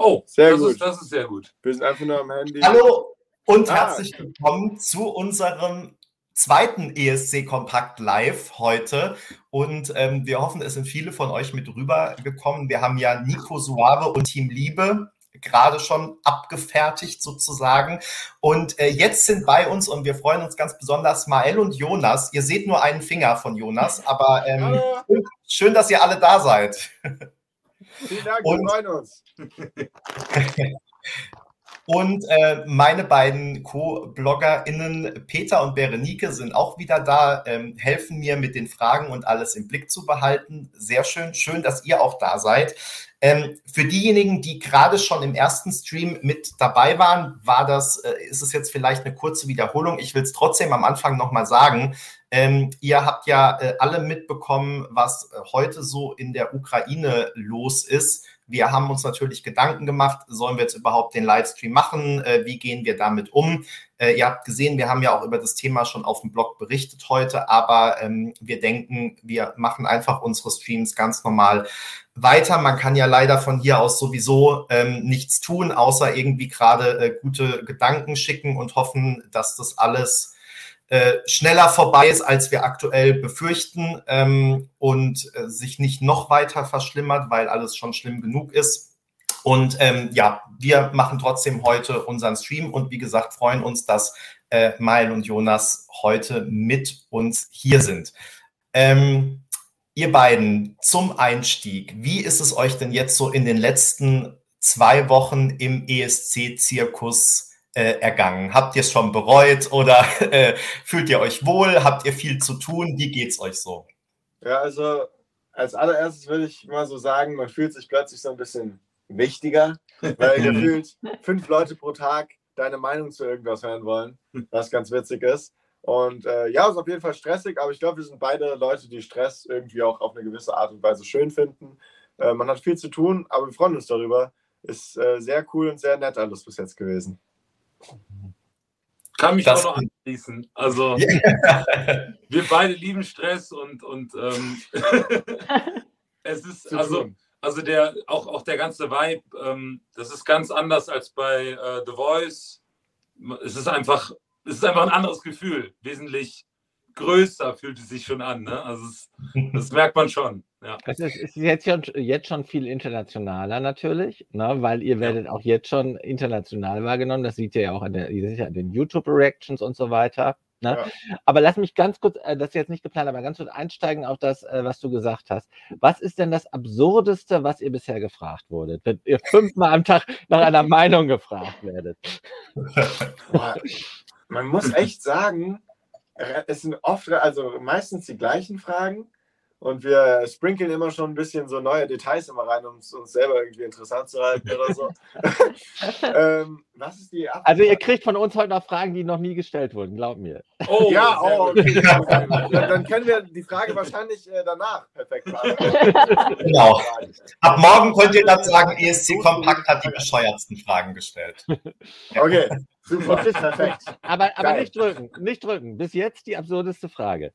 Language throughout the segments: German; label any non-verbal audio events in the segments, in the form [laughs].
Oh, Sehr das, gut. Ist, das ist sehr gut. Wir sind einfach nur am Handy. Hallo und Ah. herzlich willkommen zu unserem zweiten ESC Kompakt Live heute. Und ähm, wir hoffen, es sind viele von euch mit rübergekommen. Wir haben ja Nico Suave und Team Liebe gerade schon abgefertigt sozusagen. Und äh, jetzt sind bei uns und wir freuen uns ganz besonders Mael und Jonas. Ihr seht nur einen Finger von Jonas, aber ähm, schön, dass ihr alle da seid. [laughs] vielen Dank, Und- wir freuen uns. [laughs] Und äh, meine beiden Co-BloggerInnen Peter und Berenike sind auch wieder da, ähm, helfen mir mit den Fragen und alles im Blick zu behalten. Sehr schön, schön, dass ihr auch da seid. Ähm, für diejenigen, die gerade schon im ersten Stream mit dabei waren, war das, äh, ist es jetzt vielleicht eine kurze Wiederholung. Ich will es trotzdem am Anfang nochmal sagen. Ähm, ihr habt ja äh, alle mitbekommen, was äh, heute so in der Ukraine los ist. Wir haben uns natürlich Gedanken gemacht, sollen wir jetzt überhaupt den Livestream machen? Äh, wie gehen wir damit um? Äh, ihr habt gesehen, wir haben ja auch über das Thema schon auf dem Blog berichtet heute, aber ähm, wir denken, wir machen einfach unsere Streams ganz normal weiter. Man kann ja leider von hier aus sowieso ähm, nichts tun, außer irgendwie gerade äh, gute Gedanken schicken und hoffen, dass das alles äh, schneller vorbei ist, als wir aktuell befürchten ähm, und äh, sich nicht noch weiter verschlimmert, weil alles schon schlimm genug ist. Und ähm, ja, wir machen trotzdem heute unseren Stream und wie gesagt freuen uns, dass äh, Mail und Jonas heute mit uns hier sind. Ähm, ihr beiden zum Einstieg, wie ist es euch denn jetzt so in den letzten zwei Wochen im ESC-Zirkus äh, ergangen? Habt ihr es schon bereut oder [laughs] äh, fühlt ihr euch wohl? Habt ihr viel zu tun? Wie geht's euch so? Ja, also als allererstes würde ich mal so sagen, man fühlt sich plötzlich so ein bisschen wichtiger, weil [laughs] gefühlt fünf Leute pro Tag deine Meinung zu irgendwas hören wollen, was ganz witzig ist. Und äh, ja, ist auf jeden Fall stressig, aber ich glaube, wir sind beide Leute, die Stress irgendwie auch auf eine gewisse Art und Weise schön finden. Äh, man hat viel zu tun, aber wir freuen uns darüber. Ist äh, sehr cool und sehr nett alles bis jetzt gewesen. Kann mich Das- auch noch anschließen. Also, [laughs] wir beide lieben Stress und, und ähm, [laughs] es ist, also, also der, auch, auch der ganze Vibe, ähm, das ist ganz anders als bei äh, The Voice. Es ist einfach, es ist einfach ein anderes Gefühl. Wesentlich größer fühlt es sich schon an. Ne? Also es, das merkt man schon. Ja. Es ist, ist jetzt, schon, jetzt schon viel internationaler natürlich, ne, weil ihr werdet auch jetzt schon international wahrgenommen. Das seht ihr ja auch an, der, ihr ja an den YouTube-Reactions und so weiter. Ne? Aber lass mich ganz kurz, äh, das ist jetzt nicht geplant, aber ganz kurz einsteigen auf das, äh, was du gesagt hast. Was ist denn das Absurdeste, was ihr bisher gefragt wurdet? Wenn ihr fünfmal am Tag nach einer [laughs] Meinung gefragt werdet. Man muss echt sagen, es sind oft, also meistens die gleichen Fragen und wir sprinkeln immer schon ein bisschen so neue Details immer rein, um es uns selber irgendwie interessant zu halten oder so. [laughs] ähm, was ist die Ab Also ihr kriegt von uns heute noch Fragen, die noch nie gestellt wurden, glaub mir. Oh, Ja, oh, okay. dann, dann können wir die Frage wahrscheinlich äh, danach perfekt beantworten. [laughs] Genau. Ab morgen könnt ihr dann sagen, ESC Kompakt hat die bescheuertsten Fragen gestellt. [laughs] Okay, super, perfekt. Aber, aber nicht drücken, nicht drücken. Bis jetzt die absurdeste Frage.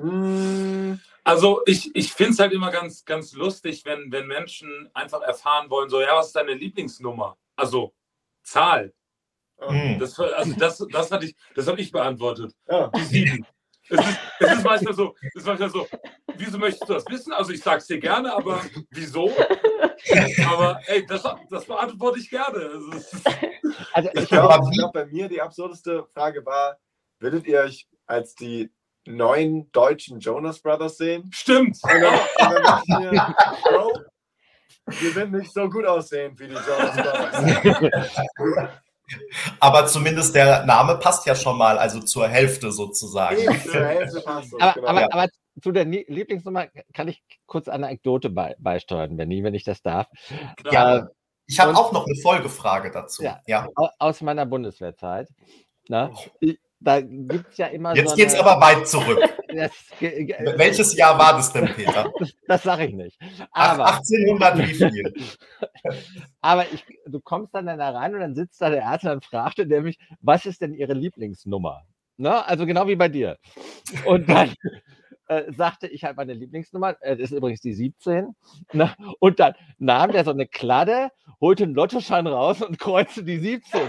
Mm, Also ich, ich finde es halt immer ganz, ganz lustig, wenn, wenn Menschen einfach erfahren wollen, so, ja, was ist deine Lieblingsnummer? Also Zahl. Hm. Das, also das, das, hatte ich, das habe ich beantwortet. ja. Die sieben. Es ist, es ist manchmal so, es ist manchmal so, wieso möchtest du das wissen? Also ich sag's dir gerne, aber wieso? Aber ey, das, das beantworte ich gerne. Also, Also Ich glaube, glaub, bei mir die absurdeste Frage war, würdet ihr euch als die neuen deutschen Jonas Brothers sehen? stimmt. Und dann, und dann mir, Bro, wir sind nicht so gut aussehend wie die Jonas Brothers. Aber zumindest der Name passt ja schon mal, also zur Hälfte sozusagen. Eben, zur Hälfte passt das, aber, genau. aber, aber zu der Lieblingsnummer kann ich kurz eine Anekdote bei, beisteuern, Benny, wenn ich das darf. Ja. Ich habe auch noch eine Folgefrage dazu. Ja. Ja. Au- Aus meiner Bundeswehrzeit. Ne? Ich- Da gibt es ja immer Jetzt so. geht's eine- aber weit zurück. Das, [laughs] Welches Jahr war das denn, Peter? [laughs] das, das sage ich nicht. Aber, 1800 wie viel? [laughs] aber ich, du kommst dann, dann da rein und dann sitzt da der Ärzte und fragte der mich, was ist denn Ihre Lieblingsnummer? Ne? Also genau wie bei dir. Und dann äh, sagte ich halt meine Lieblingsnummer, äh, das ist übrigens die 17. Ne? Und dann nahm der so eine Kladde holte einen Lottoschein raus und kreuzte die 17.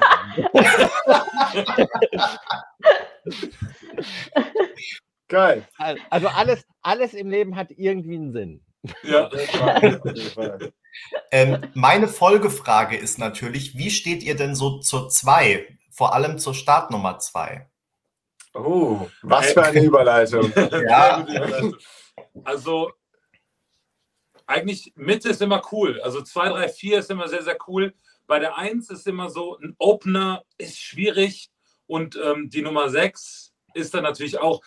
Geil. Also alles, alles im Leben hat irgendwie einen Sinn. Ja. [laughs] Ähm, meine Folgefrage ist natürlich, wie steht ihr denn so zur 2? Vor allem zur Startnummer 2? Oh, was für eine Überleitung. [laughs] Ja. Also eigentlich Mitte ist immer cool. Also 2, 3, 4 ist immer sehr, sehr cool. Bei der 1 ist immer so, ein Opener ist schwierig und ähm, die Nummer 6 ist dann natürlich auch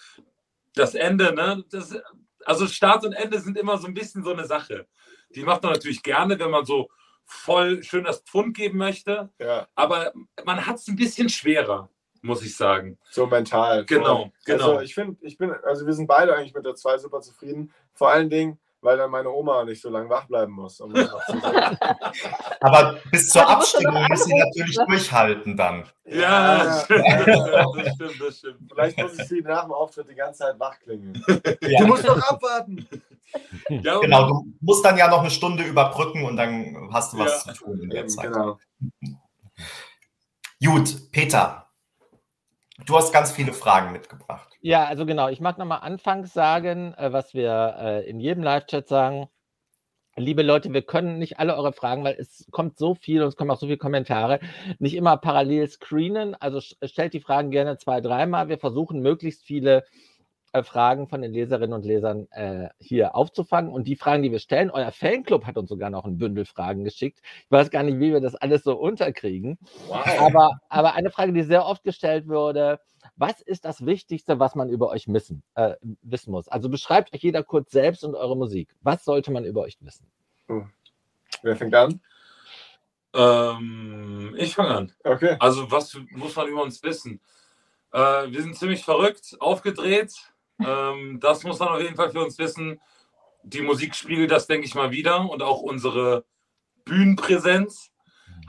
das Ende. Ne? Das, also Start und Ende sind immer so ein bisschen so eine Sache. Die macht man natürlich gerne, wenn man so voll schön das Pfund geben möchte. Ja, Aber man hat es ein bisschen schwerer, muss ich sagen. so mental. Genau, genau. Also ich finde, ich bin, also wir sind beide eigentlich mit der 2 super zufrieden. Vor allen Dingen, weil dann meine Oma nicht so lange wach bleiben muss. Um noch. [laughs] Aber bis zur Aber Abstimmung noch muss sie natürlich ne? durchhalten dann. Ja, das stimmt, das stimmt, das stimmt. Vielleicht muss ich sie nach dem Auftritt die ganze Zeit wach klingeln. [laughs] Ja. Du musst doch abwarten. [laughs] Ja, Genau, du musst dann ja noch eine Stunde überbrücken und dann hast du was Ja. zu tun in der Eben, Zeit. genau. Gut, Peter, du hast ganz viele Fragen mitgebracht. Ja, also genau. Ich mag nochmal anfangs sagen, äh, was wir äh, in jedem Live-Chat sagen. Liebe Leute, wir können nicht alle eure Fragen, weil es kommt so viel und es kommen auch so viele Kommentare, nicht immer parallel screenen. Also stellt die Fragen gerne zwei, dreimal. Wir versuchen möglichst viele äh, Fragen von den Leserinnen und Lesern äh, hier aufzufangen. Und die Fragen, die wir stellen, euer Fanclub hat uns sogar noch ein Bündel Fragen geschickt. Ich weiß gar nicht, wie wir das alles so unterkriegen. Wow. Aber, aber eine Frage, die sehr oft gestellt wurde, was ist das Wichtigste, was man über euch missen, äh, wissen muss? Also beschreibt euch jeder kurz selbst und eure Musik. Was sollte man über euch wissen? Wer fängt an? ähm, ich fange an. Okay. Also, was muss man über uns wissen? Äh, wir sind ziemlich verrückt, aufgedreht. Ähm, das muss man auf jeden Fall für uns wissen. Die Musik spiegelt das, denke ich mal, wieder und auch unsere Bühnenpräsenz.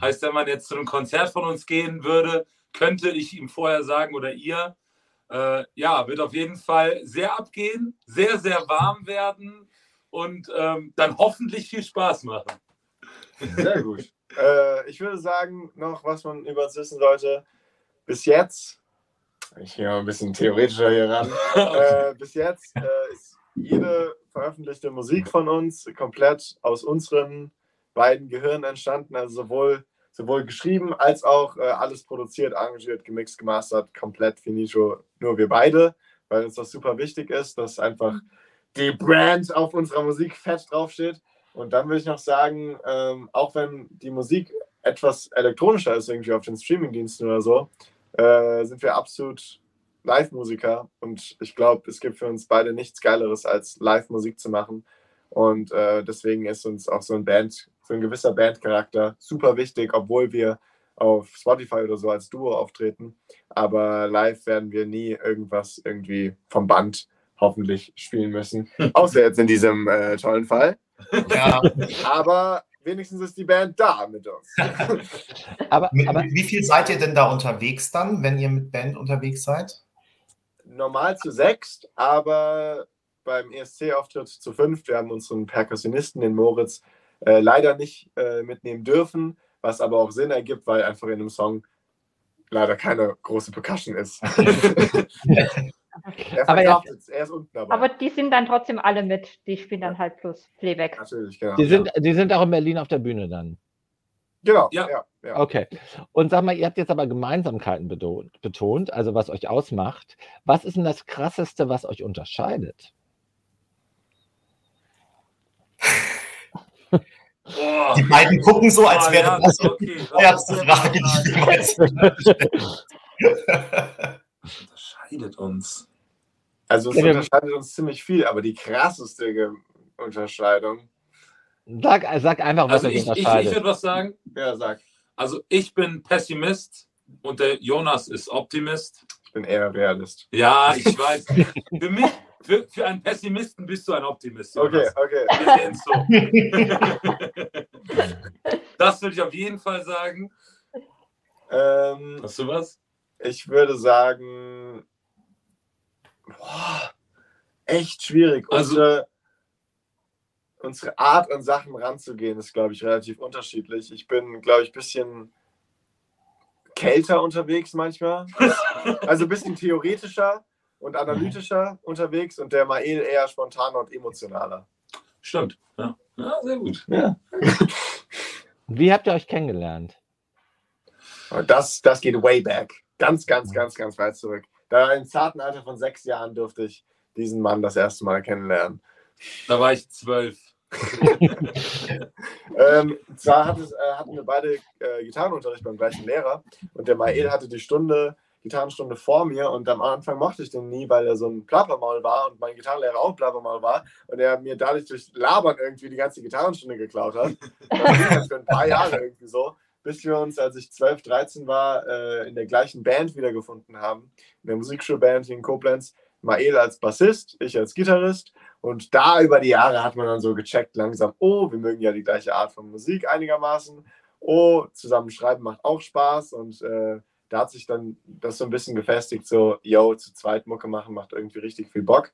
Heißt, wenn man jetzt zu einem Konzert von uns gehen würde, könnte ich ihm vorher sagen oder ihr, äh, ja, wird auf jeden Fall sehr abgehen, sehr, sehr warm werden und ähm, dann hoffentlich viel Spaß machen. Sehr gut. äh, ich würde sagen, noch was man über uns wissen sollte. Bis jetzt, ich gehe mal ein bisschen theoretischer hier ran. [laughs] äh, bis jetzt äh, ist jede veröffentlichte Musik von uns komplett aus unseren beiden Gehirnen entstanden. Also sowohl, sowohl geschrieben als auch äh, alles produziert, arrangiert, gemixt, gemastert, komplett finito, nur wir beide, weil uns das super wichtig ist, dass einfach die Brand auf unserer Musik fett draufsteht. Und dann würde ich noch sagen, ähm, auch wenn die Musik etwas elektronischer ist, irgendwie auf den Streamingdiensten oder so, äh, sind wir absolut Live-Musiker. Und ich glaube, es gibt für uns beide nichts Geileres, als Live-Musik zu machen. Und äh, deswegen ist uns auch so ein Band, so ein gewisser Bandcharakter super wichtig, obwohl wir auf Spotify oder so als Duo auftreten. Aber live werden wir nie irgendwas irgendwie vom Band hoffentlich spielen müssen. [laughs] Außer jetzt in diesem äh, tollen Fall. Ja. Aber wenigstens ist die Band da mit uns. [laughs] Aber, Mit, aber wie viel seid ihr denn da unterwegs dann, wenn ihr mit Band unterwegs seid? Normal zu sechst, aber beim ESC-Auftritt zu fünf. Wir haben unseren Perkussionisten, den Moritz, äh, leider nicht äh, mitnehmen dürfen, was aber auch Sinn ergibt, weil einfach in einem Song leider keine große Percussion ist. [laughs] [laughs] er Aber ja- verkauft es, er ist unten dabei. Aber die sind dann trotzdem alle mit. Die spielen dann halt plus Playback. Natürlich, genau. die sind, die sind auch in Berlin auf der Bühne dann. Genau, Ja. ja. ja, Okay. Und sag mal, ihr habt jetzt aber Gemeinsamkeiten betont, betont, also was euch ausmacht. Was ist denn das Krasseste, was euch unterscheidet? Boah. Die beiden gucken so, als Ah, wäre ja, das die okay, das erste Frage, die ich jemals [laughs] unterscheidet uns. Also es Ja, wir- unterscheidet uns ziemlich viel, aber die krasseste Unterscheidung, Sag, sag einfach, was Also ich, ich, ich unterscheidet. würde was sagen. ja, sag, Also ich bin Pessimist und der Jonas ist Optimist. ich bin eher Realist. Ja, ich weiß. [laughs] Für mich, für, für einen Pessimisten bist du ein Optimist. Okay, Jonas. okay. Wir sehen so. [laughs] Das würde ich auf jeden Fall sagen. Ähm, Hast du was? ich würde sagen, boah, echt schwierig. Also- Unsere, unsere Art an Sachen ranzugehen, ist, glaube ich, relativ unterschiedlich. Ich bin, glaube ich, ein bisschen kälter unterwegs manchmal. [laughs] Also ein bisschen theoretischer und analytischer unterwegs und der Mael eher spontaner und emotionaler. Stimmt. Ja, ja sehr gut. Ja. [laughs] Wie habt ihr euch kennengelernt? Das, das geht way back. Ganz, ganz, ganz, ganz weit zurück. Da im zarten Alter von sechs Jahren durfte ich diesen Mann das erste Mal kennenlernen. Da war ich zwölf. [laughs] ähm, zwar hat es, äh, hatten wir beide äh, Gitarrenunterricht beim gleichen Lehrer und der Mael hatte die Stunde, Gitarrenstunde vor mir und am Anfang mochte ich den nie, weil er so ein Plappermaul war und mein Gitarrenlehrer auch Plappermaul war und er mir dadurch durch Labern irgendwie die ganze Gitarrenstunde geklaut hat. [laughs] Das ging für ein paar Jahre irgendwie so, bis wir uns, als ich 12, 13 war, äh, in der gleichen Band wiedergefunden haben, in der Musikschulband in Koblenz. Mael als Bassist, ich als Gitarrist. Und da über die Jahre hat man dann so gecheckt, langsam, oh, wir mögen ja die gleiche Art von Musik einigermaßen. Oh, zusammen schreiben macht auch Spaß. Und äh, da hat sich dann das so ein bisschen gefestigt, so, yo, zu zweit Mucke machen macht irgendwie richtig viel Bock.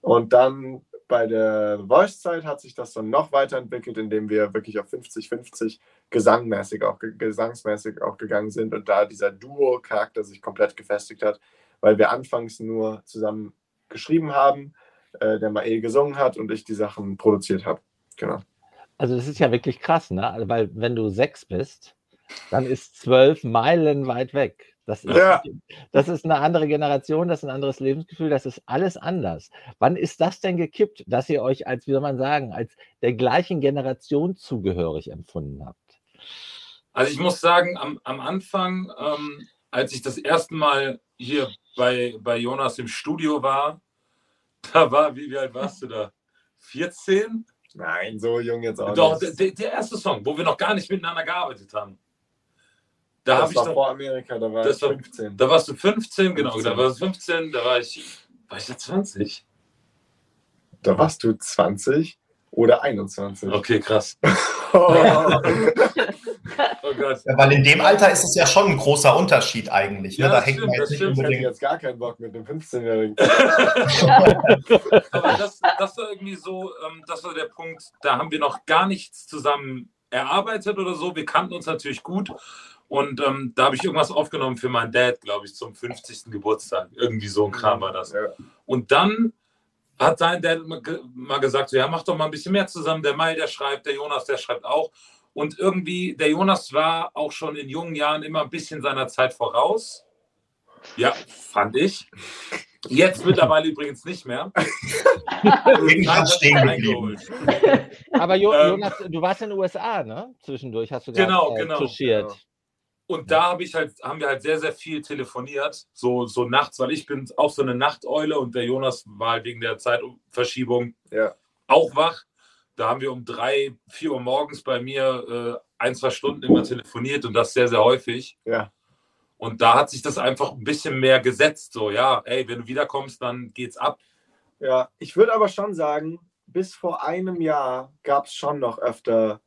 Und dann bei der Voice-Zeit hat sich das dann noch weiterentwickelt, indem wir wirklich auf 50-50 gesangmäßig auch, gesangsmäßig auch gegangen sind und da dieser Duo-Charakter sich komplett gefestigt hat, weil wir anfangs nur zusammen geschrieben haben, äh, der Mael gesungen hat und ich die Sachen produziert habe. Genau. Also das ist ja wirklich krass, ne? Weil wenn du sechs bist, dann ist zwölf Meilen weit weg. Das ist, Ja. das ist eine andere Generation, das ist ein anderes Lebensgefühl, das ist alles anders. Wann ist das denn gekippt, dass ihr euch als, wie soll man sagen, als der gleichen Generation zugehörig empfunden habt? Also ich muss sagen, am, am Anfang, ähm, als ich das erste Mal hier bei, bei Jonas im Studio war, [laughs] da war, wie, wie alt warst du da? 14? Nein, so jung jetzt auch Doch, nicht. der, der erste Song, wo wir noch gar nicht miteinander gearbeitet haben. Da, hab das ich war vor Amerika, da war ich war- 15. da warst du 15, genau, 15. da warst du 15, da war ich, war ich da 20? Da warst du 20 oder 21. Okay, krass. Oh. [laughs] Oh Gott. Ja, weil in dem Alter ist es ja schon ein großer Unterschied eigentlich. Ne? Ja, Da hängt stimmt, man jetzt nicht stimmt. ich hätte unbedingt. jetzt gar keinen Bock mit einem 15-Jährigen. [laughs] [laughs] Aber das, das war irgendwie so, ähm, das war der Punkt, da haben wir noch gar nichts zusammen erarbeitet oder so. Wir kannten uns natürlich gut. Und ähm, da habe ich irgendwas aufgenommen für meinen Dad, glaube ich, zum 50. Geburtstag. Irgendwie so ein Kram war das. Ja. Und dann hat sein Dad mal ge- mal gesagt, so, ja, mach doch mal ein bisschen mehr zusammen. Der Mai, der schreibt, der Jonas, der schreibt auch. Und irgendwie, der Jonas war auch schon in jungen Jahren immer ein bisschen seiner Zeit voraus. Ja, fand ich. Jetzt mittlerweile übrigens nicht mehr. [laughs] Stehen geblieben. eingeholt. Aber jo Ähm, Jonas, du warst in den USA, ne? Zwischendurch hast du Genau, gerade, äh, genau, touchiert. genau. Und da habe ich halt, haben wir halt sehr, sehr viel telefoniert, so, so nachts, weil ich bin auch so eine Nachteule und der Jonas war halt wegen der Zeitverschiebung Ja. auch wach. Da haben wir um drei, vier Uhr morgens bei mir äh, ein, zwei Stunden immer telefoniert und das sehr, sehr häufig. Ja. Und da hat sich das einfach ein bisschen mehr gesetzt. So, ja, ey, wenn du wiederkommst, dann geht's ab. Ja, ich würde aber schon sagen, bis vor einem Jahr gab es schon noch öfter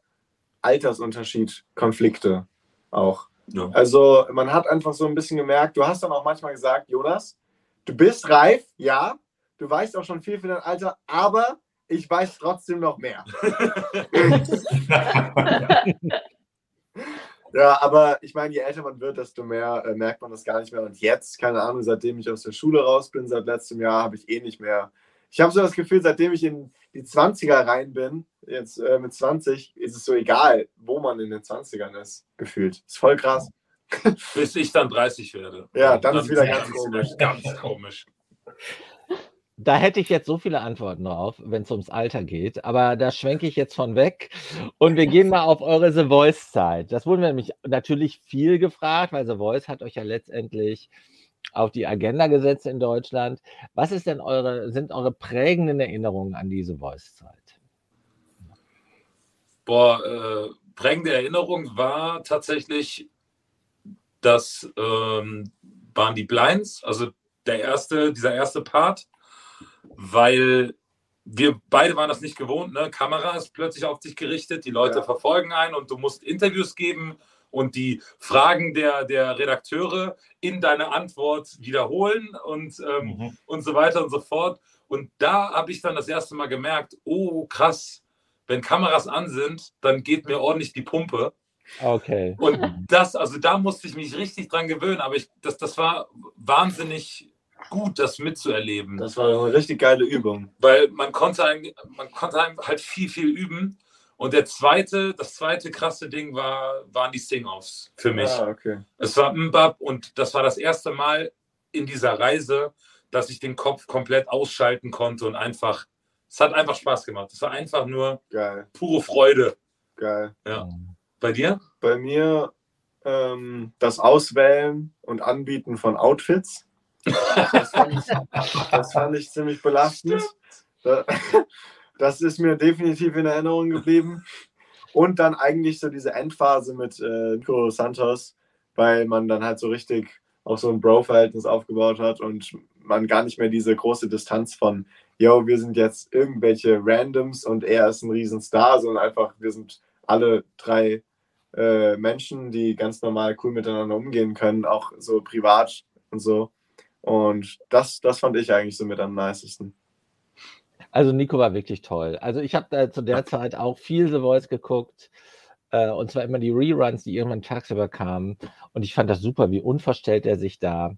Altersunterschied, Konflikte auch. Ja. Also man hat einfach so ein bisschen gemerkt, du hast dann auch manchmal gesagt, Jonas, du bist reif, ja, du weißt auch schon viel für dein Alter, aber ich weiß trotzdem noch mehr. [laughs] Ja, aber ich meine, je älter man wird, desto mehr äh, merkt man das gar nicht mehr. Und jetzt, keine Ahnung, seitdem ich aus der Schule raus bin, seit letztem Jahr, habe ich eh nicht mehr. Ich habe so das Gefühl, seitdem ich in die 20er rein bin, jetzt äh, mit 20, ist es so egal, wo man in den 20ern ist, gefühlt. Ist voll krass. [laughs] Bis ich dann 30 werde. Ja, dann ist wieder dann ganz ist komisch. Ganz komisch. Da hätte ich jetzt so viele Antworten drauf, wenn es ums Alter geht, aber da schwenke ich jetzt von weg und wir gehen mal auf eure The Voice-Zeit. Das wurden wir nämlich natürlich viel gefragt, weil The Voice hat euch ja letztendlich auf die Agenda gesetzt in Deutschland. Was ist denn eure, sind eure prägenden Erinnerungen an diese Voice-Zeit? Boah, äh, prägende Erinnerung war tatsächlich, das ähm, waren die Blinds, also der erste, dieser erste Part, weil wir beide waren das nicht gewohnt, ne? Kamera ist plötzlich auf dich gerichtet, die Leute Ja. verfolgen einen und du musst Interviews geben und die Fragen der, der Redakteure in deine Antwort wiederholen und ähm, Mhm. und so weiter und so fort. Und da habe ich dann das erste Mal gemerkt, oh krass, wenn Kameras an sind, dann geht mir ordentlich die Pumpe. Okay. Und das, also da musste ich mich richtig dran gewöhnen, aber ich, das, das war wahnsinnig gut, das mitzuerleben. Das war eine richtig geile Übung. Weil man konnte, man konnte halt viel, viel üben. Und der zweite, das zweite krasse Ding war, waren die Sing-Offs für mich. Ah, okay. Es war Mbab und das war das erste Mal in dieser Reise, dass ich den Kopf komplett ausschalten konnte und einfach, es hat einfach Spaß gemacht. Es war einfach nur Geil, pure Freude. geil. Ja. Bei dir? Bei mir ähm, das Auswählen und Anbieten von Outfits. [laughs] Das fand ich, das fand ich ziemlich belastend. Da- Das ist mir definitiv in Erinnerung geblieben. Und dann eigentlich so diese Endphase mit äh, Nico Santos, weil man dann halt so richtig auch so ein Bro-Verhältnis aufgebaut hat und man gar nicht mehr diese große Distanz von, yo, wir sind jetzt irgendwelche Randoms und er ist ein Riesenstar, sondern einfach, wir sind alle drei äh, Menschen, die ganz normal cool miteinander umgehen können, auch so privat und so. Und das, das fand ich eigentlich so mit am nicesten. Also Nico war wirklich toll. Also ich habe äh, zu der Zeit auch viel The Voice geguckt. Äh, und zwar immer die Reruns, die irgendwann tagsüber kamen. Und ich fand das super, wie unverstellt er sich da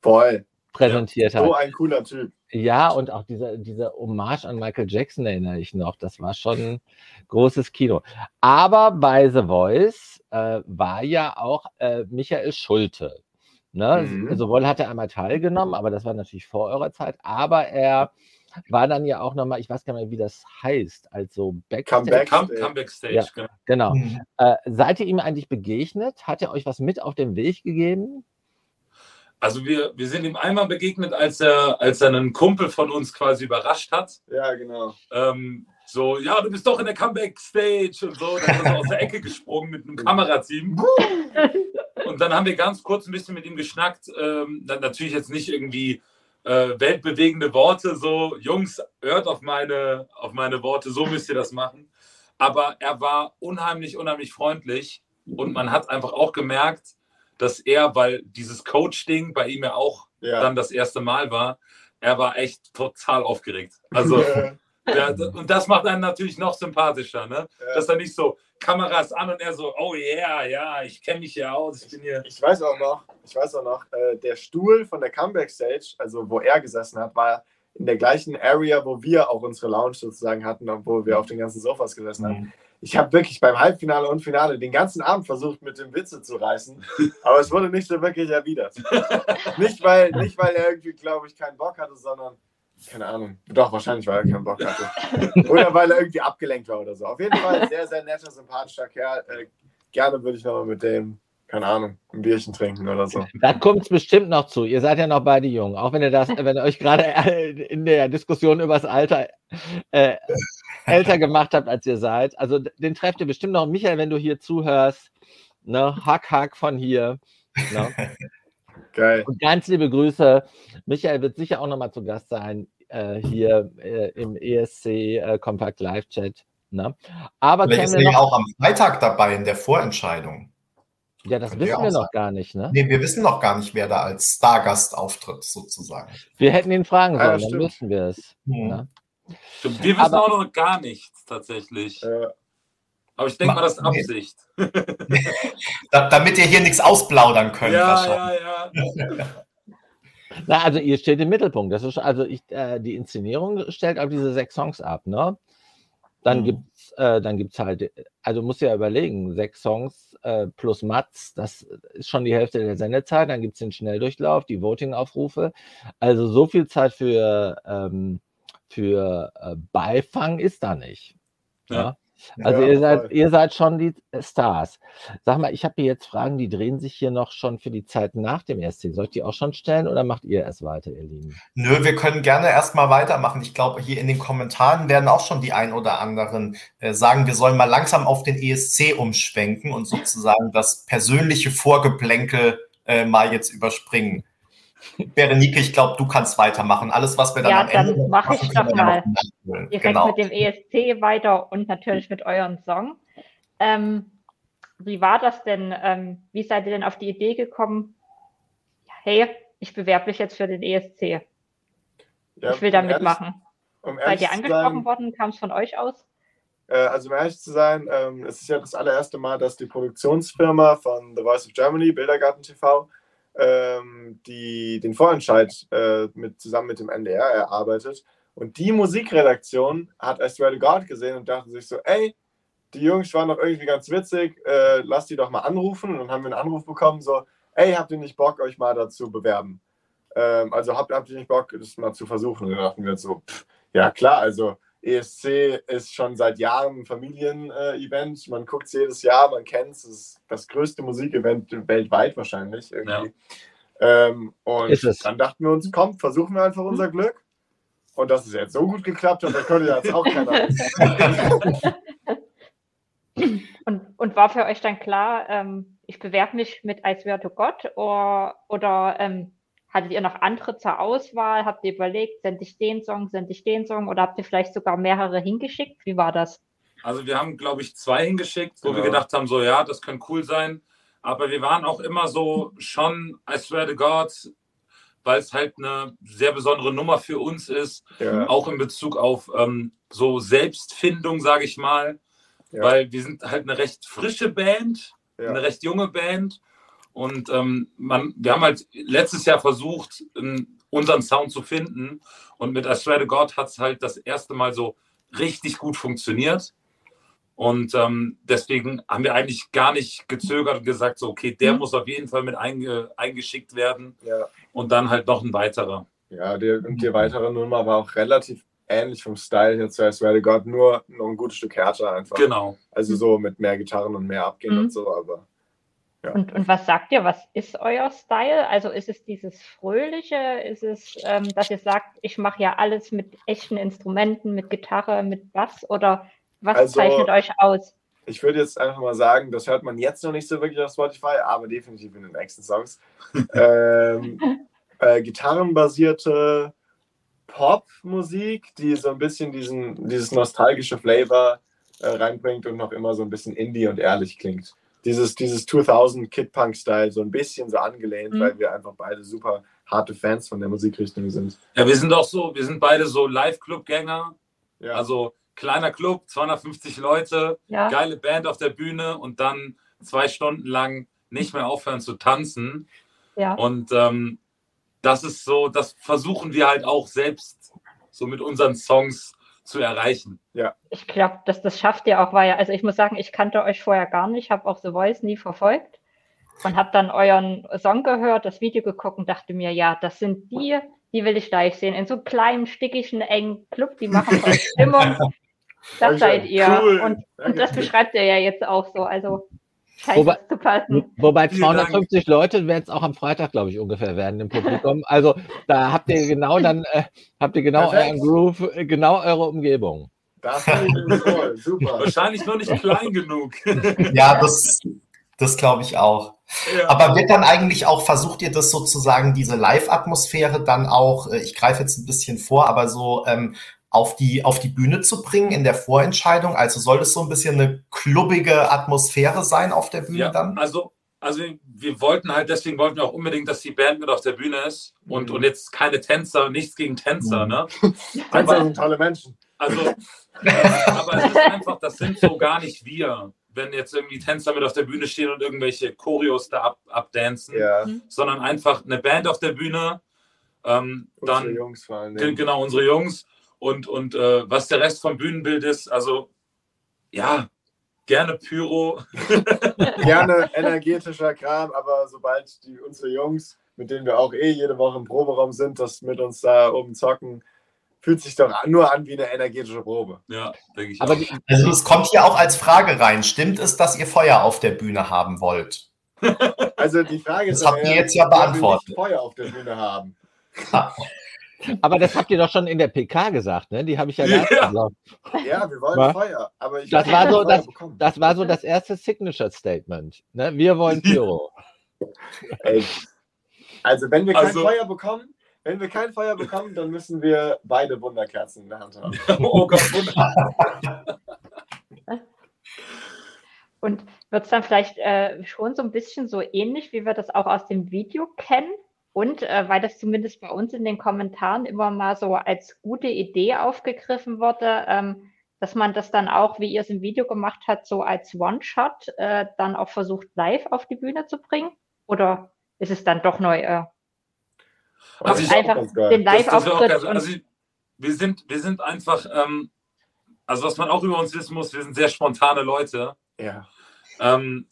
Voll. präsentiert So hat. ein cooler Typ. Ja, und auch diese, diese Hommage an Michael Jackson erinnere ich noch. Das war schon großes Kino. Aber bei The Voice äh, war ja auch äh, Michael Schulte. Ne? Mhm. Sowohl hat er einmal teilgenommen, aber das war natürlich vor eurer Zeit, aber er war dann ja auch nochmal, ich weiß gar nicht mehr, wie das heißt, also Backstage. Comeback. Comeback Stage. Ja. genau. Genau. Mhm. Äh, seid ihr ihm eigentlich begegnet? Hat er euch was mit auf den Weg gegeben? Also wir, wir sind ihm einmal begegnet, als er, als er einen Kumpel von uns quasi überrascht hat. Ja, genau. Ähm, so, ja, du bist doch in der Comeback Stage und so. Dann ist er aus der Ecke gesprungen mit einem Kamerateam. Und dann haben wir ganz kurz ein bisschen mit ihm geschnackt. Ähm, dann natürlich jetzt nicht irgendwie äh, weltbewegende Worte, so, Jungs, hört auf meine, auf meine Worte, so müsst ihr das machen. Aber er war unheimlich, unheimlich freundlich und man hat einfach auch gemerkt, dass er, weil dieses Coach-Ding bei ihm ja auch Ja. dann das erste Mal war, er war echt total aufgeregt. Also, ja, [laughs] d- und das macht einen natürlich noch sympathischer, ne? Ja. Dass er nicht so Kameras an und er so, oh yeah, ja, ich kenne mich hier aus, ich bin hier. Ich weiß auch noch, ich weiß auch noch, äh, der Stuhl von der Comeback Stage, also wo er gesessen hat, war in der gleichen Area, wo wir auch unsere Lounge sozusagen hatten, obwohl wir auf den ganzen Sofas gesessen haben. Ich habe wirklich beim Halbfinale und Finale den ganzen Abend versucht, mit dem Witze zu reißen, [laughs] aber es wurde nicht so wirklich erwidert. [laughs] nicht, weil, nicht, weil er irgendwie, glaube ich, keinen Bock hatte, sondern, keine Ahnung, doch, wahrscheinlich, weil er keinen Bock hatte. [laughs] Oder weil er irgendwie abgelenkt war oder so. Auf jeden Fall sehr, sehr netter, sympathischer Kerl. Äh, gerne würde ich nochmal mit dem, keine Ahnung, ein Bierchen trinken oder so. Da kommt es bestimmt noch zu. Ihr seid ja noch beide jung. Auch wenn ihr das, wenn ihr euch gerade äh, in der Diskussion über das Alter äh, älter gemacht habt, als ihr seid. Also den trefft ihr bestimmt noch. Michael, wenn du hier zuhörst, ne, Hack, Hack von hier. Ne? [laughs] Geil. Und ganz liebe Grüße. Michael wird sicher auch nochmal zu Gast sein äh, hier äh, im ESC äh, Compact Live Chat. Ne? Aber Vielleicht ist wir er ja auch am Freitag dabei in der Vorentscheidung. ja, das wissen ja wir noch sein. gar nicht. Ne? Nee, wir wissen noch gar nicht, wer da als Stargast auftritt, sozusagen. Wir hätten ihn fragen sollen, dann stimmt. wüssten wir es. Mhm. Ne? Stimmt, Wir wissen Aber- auch noch gar nichts tatsächlich. Äh, Aber ich denke mal, das ist Nee. Absicht. [laughs] Da, damit ihr hier nichts ausplaudern könnt. Ja, wahrscheinlich. ja, ja. [laughs] Na, also ihr steht im Mittelpunkt. Das ist also ich, äh, die Inszenierung stellt auch diese sechs Songs ab, ne? Dann Mhm. gibt's, äh, dann gibt's halt, also musst du ja überlegen, sechs Songs äh, plus Mats, das ist schon die Hälfte der Sendezeit. Dann gibt's den Schnelldurchlauf, die Voting-Aufrufe. Also so viel Zeit für ähm, für äh, Beifang ist da nicht. Ja. Ja. Also Ja, ihr seid, voll. ihr seid schon die Stars. Sag mal, ich habe hier jetzt Fragen, die drehen sich hier noch schon für die Zeit nach dem ESC. Soll ich die auch schon stellen oder macht ihr erst weiter, ihr Lieben? Nö, wir können gerne erstmal weitermachen. Ich glaube, hier in den Kommentaren werden auch schon die ein oder anderen äh, sagen, wir sollen mal langsam auf den ESC umschwenken und sozusagen das persönliche Vorgeplänkel äh, mal jetzt überspringen. Berenike, ich glaube, du kannst weitermachen. Alles, was wir dann Ja, am Ende dann noch mach ich doch wir mal. Direkt Genau. mit dem ESC weiter und natürlich mit eurem Song. Ähm, wie war das denn? Ähm, wie seid ihr denn auf die Idee gekommen? Hey, ich bewerbe mich jetzt für den ESC. ja, ich will da um ehrlich- mitmachen. Um Seid ihr angesprochen sein, worden? Kam es von euch aus? Äh, also, um ehrlich zu sein, ähm, es ist ja das allererste Mal, dass die Produktionsfirma von The Voice of Germany, Bildergarten TV, ähm, die, den Vorentscheid äh, mit, zusammen mit dem NDR erarbeitet. Und die Musikredaktion hat I Swear to God gesehen und dachte sich so, ey, die Jungs waren doch irgendwie ganz witzig, äh, lass die doch mal anrufen. Und dann haben wir einen Anruf bekommen, so, ey, habt ihr nicht Bock, euch mal dazu bewerben? Ähm, also habt, habt ihr nicht Bock, das mal zu versuchen? Und dann dachten wir so, pff, ja klar, also ESC ist schon seit Jahren ein Familienevent. man guckt es jedes Jahr, man kennt es. Es ist das größte Musikevent weltweit wahrscheinlich. Irgendwie. Ja. Ähm, und dann dachten wir uns, komm, versuchen wir einfach unser Glück. Und dass es jetzt so gut geklappt hat, da könnte jetzt auch keiner. [laughs] und, und war für euch dann klar, ähm, ich bewerbe mich mit Swear to God oder, oder ähm, Hattet ihr noch andere zur Auswahl? Habt ihr überlegt, sende ich den Song, sende ich den Song oder habt ihr vielleicht sogar mehrere hingeschickt? Wie war das? Also wir haben, glaube ich, zwei hingeschickt, wo genau. wir gedacht haben, so ja, das kann cool sein. Aber wir waren auch immer so schon, I swear to God, weil es halt eine sehr besondere Nummer für uns ist, ja. auch in Bezug auf ähm, so Selbstfindung, sage ich mal. Ja. Weil wir sind halt eine recht frische Band, ja. eine recht junge Band und ähm, man, wir haben halt letztes Jahr versucht, unseren Sound zu finden. Und mit I Swear to God hat es halt das erste Mal so richtig gut funktioniert. Und ähm, deswegen haben wir eigentlich gar nicht gezögert und gesagt, so, okay, der mhm. muss auf jeden Fall mit einge eingeschickt werden. Ja. Und dann halt noch ein weiterer. Ja, die, und die weitere Nummer war auch relativ ähnlich vom Style her zu I Swear to God, nur noch ein gutes Stück härter einfach. Genau. Also so mit mehr Gitarren und mehr Abgehen mhm. und so, aber ja. Und, und was sagt ihr, was ist euer Style? Also ist es dieses Fröhliche? Ist es, ähm, dass ihr sagt, ich mache ja alles mit echten Instrumenten, mit Gitarre, mit Bass? Oder was also, zeichnet euch aus? Ich würde jetzt einfach mal sagen, das hört man jetzt noch nicht so wirklich auf Spotify, aber definitiv in den nächsten Songs. [laughs] ähm, äh, gitarrenbasierte Popmusik, die so ein bisschen diesen, dieses nostalgische Flavor äh, reinbringt und noch immer so ein bisschen indie und ehrlich klingt dieses, dieses 2000 Kid Punk Style so ein bisschen so angelehnt, mhm. weil wir einfach beide super harte Fans von der Musikrichtung sind. Ja, wir sind auch so, wir sind beide so Live-Club-Gänger. Ja. Also kleiner Club, 250 Leute, ja. geile Band auf der Bühne und dann zwei Stunden lang nicht mehr aufhören zu tanzen. Ja. Und ähm, das ist so, das versuchen wir halt auch selbst so mit unseren Songs zu erreichen. Ja. Ich glaube, dass das schafft ihr auch, weil also ich muss sagen, ich kannte euch vorher gar nicht, habe auch The Voice nie verfolgt und habe dann euren Song gehört, das Video geguckt und dachte mir, ja, das sind die, die will ich live sehen. In so einem kleinen, stickigen, engen Club, die machen voll [laughs] Stimmung. [laughs] Das seid ihr. Cool. Und, und das beschreibt ihr ja jetzt auch so. Also Wobei, wobei 250 Leute werden es auch am Freitag, glaube ich, ungefähr werden im Publikum. Also da habt ihr genau dann, äh, habt ihr genau Perfekt. euren Groove, äh, genau eure Umgebung. Das ist toll, super. Wahrscheinlich noch nicht klein genug. [laughs] ja, das, das glaube ich auch. Ja. Aber wird dann eigentlich auch, versucht ihr das sozusagen, diese Live-Atmosphäre dann auch, äh, ich greife jetzt ein bisschen vor, aber so ähm, auf die, auf die Bühne zu bringen in der Vorentscheidung? Also soll es so ein bisschen eine klubbige Atmosphäre sein auf der Bühne ja, dann? Also, also wir wollten halt, deswegen wollten wir auch unbedingt, dass die Band mit auf der Bühne ist und, mhm. und jetzt keine Tänzer, nichts gegen Tänzer, mhm. ne? [laughs] Tänzer sind tolle Menschen. Also, äh, aber es ist einfach, das sind so gar nicht wir wenn jetzt irgendwie Tänzer mit auf der Bühne stehen und irgendwelche Choreos da ab, abdancen, ja. sondern einfach eine Band auf der Bühne. Ähm, unsere dann, Jungs vor allem. Genau, unsere Jungs. Und, und äh, was der Rest vom Bühnenbild ist, also ja, gerne Pyro. [laughs] gerne energetischer Kram, aber sobald die unsere Jungs, mit denen wir auch eh jede Woche im Proberaum sind, das mit uns da oben zocken, fühlt sich doch nur an wie eine energetische Probe. Ja, denke ich. Aber die, also es kommt hier auch als Frage rein. Stimmt es, dass ihr Feuer auf der Bühne haben wollt? Also die Frage ist, das habt ihr jetzt ja beantwortet. Feuer auf der Bühne haben. Aber das habt ihr doch schon in der PK gesagt, ne? Die habe ich ja gar nicht ja. gesagt. Ja, wir wollen war? Feuer. Aber ich das, war so, das, das war so das erste Signature-Statement. Ne? Wir wollen Pyro. Ey. Also, wenn wir kein also, Feuer bekommen, wenn wir kein Feuer bekommen, dann müssen wir beide Wunderkerzen in der Hand haben. [laughs] oh Gott, Wunder. Und wird es dann vielleicht äh, schon so ein bisschen so ähnlich, wie wir das auch aus dem Video kennen? Und äh, weil das zumindest bei uns in den Kommentaren immer mal so als gute Idee aufgegriffen wurde, ähm, dass man das dann auch, wie ihr es im Video gemacht habt, so als One-Shot äh, dann auch versucht, live auf die Bühne zu bringen? Oder ist es dann doch neu? Äh, Also ich- einfach den Live-Auftritt und also wir sind, wir sind einfach, ähm, also was man auch über uns wissen muss, wir sind sehr spontane Leute. Ja. Ähm,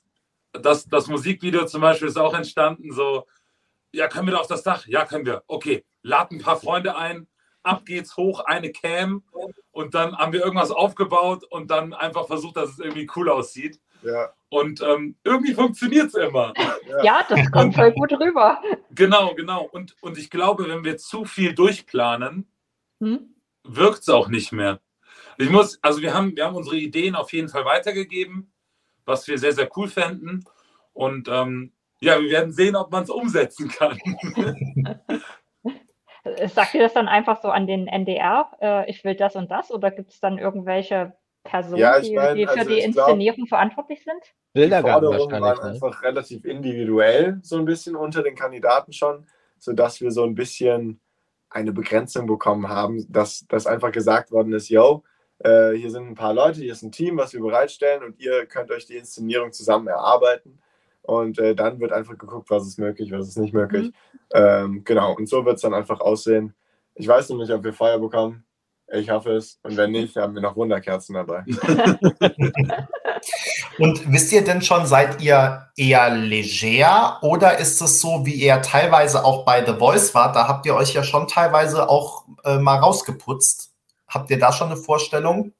das, das Musikvideo zum Beispiel ist auch entstanden, so, ja, können wir da auf das Dach? Ja, können wir. Okay, lad ein paar Freunde ein, ab geht's hoch, eine Cam und dann haben wir irgendwas aufgebaut und dann einfach versucht, dass es irgendwie cool aussieht. Ja. Und ähm, irgendwie funktioniert es immer. ja, das kommt voll gut rüber. Genau, genau. Und, und ich glaube, wenn wir zu viel durchplanen, Hm? wirkt es auch nicht mehr. Ich muss, also wir haben, wir haben unsere Ideen auf jeden Fall weitergegeben, was wir sehr, sehr cool fänden. Und ähm, ja, wir werden sehen, ob man es umsetzen kann. [laughs] Sagt ihr das dann einfach so an den NDR, äh, ich will das und das? Oder gibt es dann irgendwelche Personen, Ja, ich die, mein, die für also die ich glaub- Inszenierung verantwortlich sind? Die Forderungen waren Ne? einfach relativ individuell, so ein bisschen unter den Kandidaten schon, sodass wir so ein bisschen eine Begrenzung bekommen haben, dass, dass einfach gesagt worden ist, yo, äh, hier sind ein paar Leute, hier ist ein Team, was wir bereitstellen und ihr könnt euch die Inszenierung zusammen erarbeiten. Und äh, dann wird einfach geguckt, was ist möglich, was ist nicht möglich. Ähm, genau, und so wird es dann einfach aussehen. Ich weiß noch nicht, ob wir Feuer bekommen. Ich hoffe es. Und wenn nicht, haben wir noch Wunderkerzen dabei. [laughs] [laughs] Und wisst ihr denn schon, seid ihr eher leger oder ist es so, wie ihr teilweise auch bei The Voice wart? Da habt ihr euch ja schon teilweise auch äh, mal rausgeputzt. Habt ihr da schon eine Vorstellung?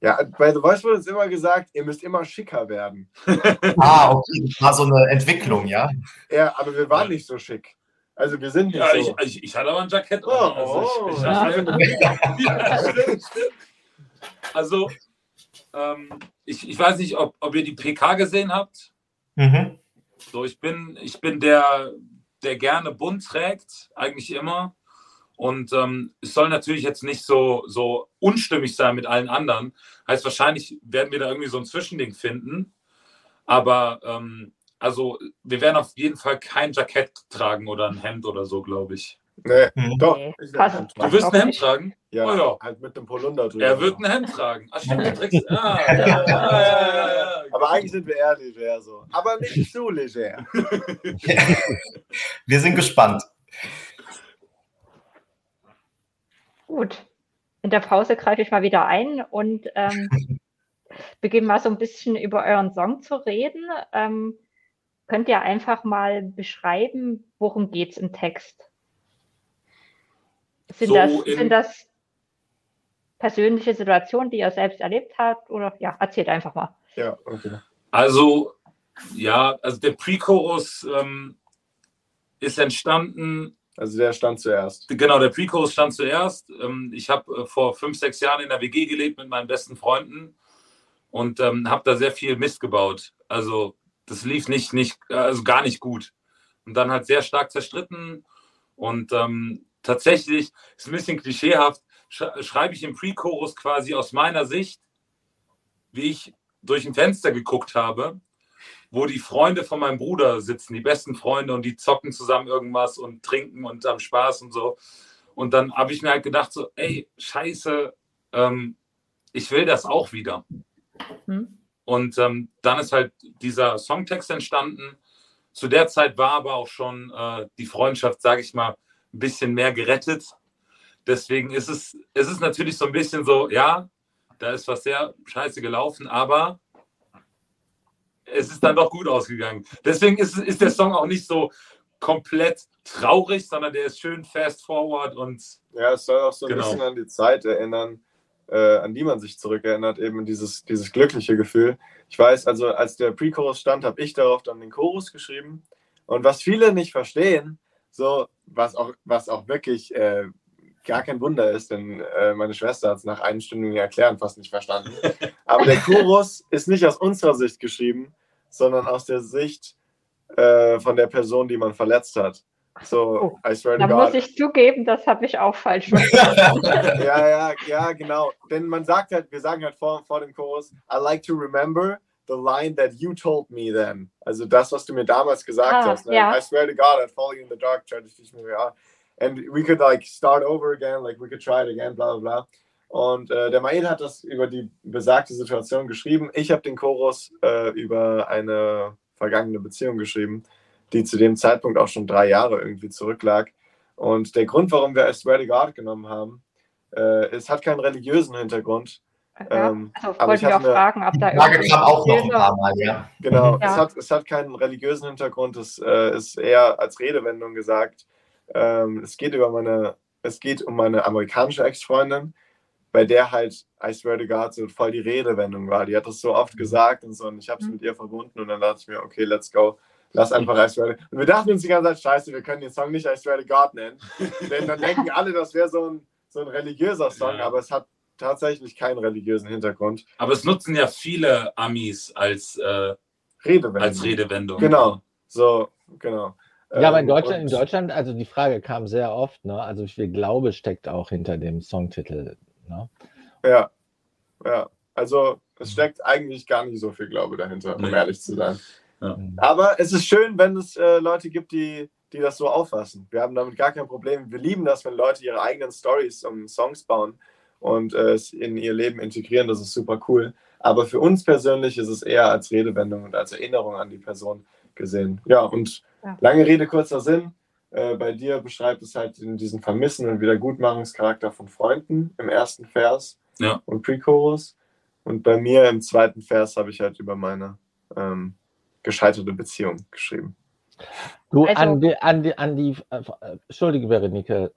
Ja, bei The Voice wurde uns immer gesagt, ihr müsst immer schicker werden. [laughs] Ah, okay, das war so eine Entwicklung, ja. Ja, aber wir waren nicht so schick. Also wir sind nicht Ja, ich, so. ich, ich hatte aber ein Jackett. Oh, an. Also, ich, ich, [laughs] Ja. ja, stimmt, stimmt. also ähm, ich, ich weiß nicht, ob, ob ihr die PK gesehen habt. Mhm. So, ich bin, ich bin der, der gerne bunt trägt, eigentlich immer. Und ähm, es soll natürlich jetzt nicht so, so unstimmig sein mit allen anderen. Heißt, wahrscheinlich werden wir da irgendwie so ein Zwischending finden. Aber ähm, also wir werden auf jeden Fall kein Jackett tragen oder ein Hemd oder so, glaube ich. Nee, Mhm. doch. Nee. Ich Du wirst ein Hemd nicht. tragen? ja, Oh ja. halt mit dem Polunder drüber. Er wird ein Hemd tragen. Ach stimmt, du trägst. [laughs] Ah, ja, ja, ja, ja, ja. Aber eigentlich sind wir eher leger so. Aber nicht zu leger. [laughs] Wir sind gespannt. Gut. In der Pause greife ich mal wieder ein und ähm, [laughs] beginne mal so ein bisschen über euren Song zu reden. Ähm, könnt ihr einfach mal beschreiben, worum geht es im Text? Sind, So das, in- sind das persönliche Situationen, die ihr selbst erlebt habt? Oder ja, erzählt einfach mal. Ja, okay. Also, ja, also der Pre-Chorus ähm, ist entstanden Also der stand zuerst. Genau, der Pre-Chorus stand zuerst. Ähm, Ich habe äh, vor fünf, sechs Jahren in der WG gelebt mit meinen besten Freunden und ähm, habe da sehr viel Mist gebaut. Also das lief nicht, nicht, also gar nicht gut. Und dann halt sehr stark zerstritten. Und ähm, tatsächlich ist ein bisschen klischeehaft, sch schreibe ich im Pre-Chorus quasi aus meiner Sicht, wie ich durch ein Fenster geguckt habe, wo die Freunde von meinem Bruder sitzen, die besten Freunde, und die zocken zusammen irgendwas und trinken und haben Spaß und so. Und dann habe ich mir halt gedacht, so, ey, scheiße, ähm, ich will das auch wieder. Hm? Und ähm, dann ist halt dieser Songtext entstanden. Zu der Zeit war aber auch schon äh, die Freundschaft, sage ich mal, ein bisschen mehr gerettet. Deswegen ist es, es ist natürlich so ein bisschen so, ja, da ist was sehr scheiße gelaufen, aber es ist dann doch gut ausgegangen. Deswegen ist, ist der Song auch nicht so komplett traurig, sondern der ist schön fast forward und Ja, es soll auch so ein Genau. bisschen an die Zeit erinnern, äh, an die man sich zurückerinnert, eben dieses, dieses glückliche Gefühl. Ich weiß, also als der Pre-Chorus stand, habe ich darauf dann den Chorus geschrieben. Und was viele nicht verstehen, so, was auch, was auch wirklich äh, gar kein Wunder ist, denn äh, meine Schwester hat es nach einstündigen Erklären fast nicht verstanden. Aber der Chorus ist nicht aus unserer Sicht geschrieben, sondern aus der Sicht äh, von der Person, die man verletzt hat. So, Oh, I swear to Da God. muss ich zugeben, das habe ich auch falsch [laughs] verstanden. ja, ja, ja, genau. Denn man sagt halt, wir sagen halt vor, vor dem Chorus, I like to remember the line that you told me then. Also das, was du mir damals gesagt Ah, hast. Ne? ja. I swear to God, I'd follow you in the dark, try to teach me where. And we could like start over again, like we could try it again, bla bla bla. Und äh, der Mael hat das über die besagte Situation geschrieben. Ich habe den Chorus äh, über eine vergangene Beziehung geschrieben, die zu dem Zeitpunkt auch schon drei Jahre irgendwie zurücklag. Und der Grund, warum wir I Swear to God genommen haben, äh, es hat keinen religiösen Hintergrund. Ja, Ähm, also aber wollte ich ich auch eine- fragen, ob da Frage irgendwie kam auch noch ein paar Mal, ja. Genau, Ja. es, hat, es hat keinen religiösen Hintergrund, es äh, ist eher als Redewendung gesagt. Ähm, es geht über meine, es geht um meine amerikanische Ex-Freundin, bei der halt I swear to God so voll die Redewendung war. Die hat das so oft gesagt und so und ich habe es Mhm. mit ihr verbunden und dann dachte ich mir, okay, let's go. Lass einfach I swear to Und wir dachten uns die ganze Zeit, scheiße, wir können den Song nicht I swear to God nennen. [laughs] Denn dann denken alle, das wäre so ein, so ein religiöser Song, Ja. aber es hat tatsächlich keinen religiösen Hintergrund. Aber es nutzen ja viele Amis als, äh, Redewendung. als Redewendung. Genau, so, genau. Ja, aber in Ähm, Deutschland, in Deutschland, also die Frage kam sehr oft, ne? Also wie viel Glaube steckt auch hinter dem Songtitel. Ne? Ja, ja. Also es steckt eigentlich gar nicht so viel Glaube dahinter, um Nee. ehrlich zu sein. Mhm. Aber es ist schön, wenn es äh, Leute gibt, die, die das so auffassen. Wir haben damit gar kein Problem. Wir lieben das, wenn Leute ihre eigenen Stories um Songs bauen und äh, es in ihr Leben integrieren. Das ist super cool. Aber für uns persönlich ist es eher als Redewendung und als Erinnerung an die Person gesehen. Ja, und Ja. lange Rede, kurzer Sinn. Äh, bei dir beschreibt es halt in diesen Vermissen- und Wiedergutmachungscharakter von Freunden im ersten Vers Ja. und Pre-Chorus. Und bei mir im zweiten Vers habe ich halt über meine ähm, gescheiterte Beziehung geschrieben. Du, Also- an die, an die, an die, äh, Entschuldige, Berenike,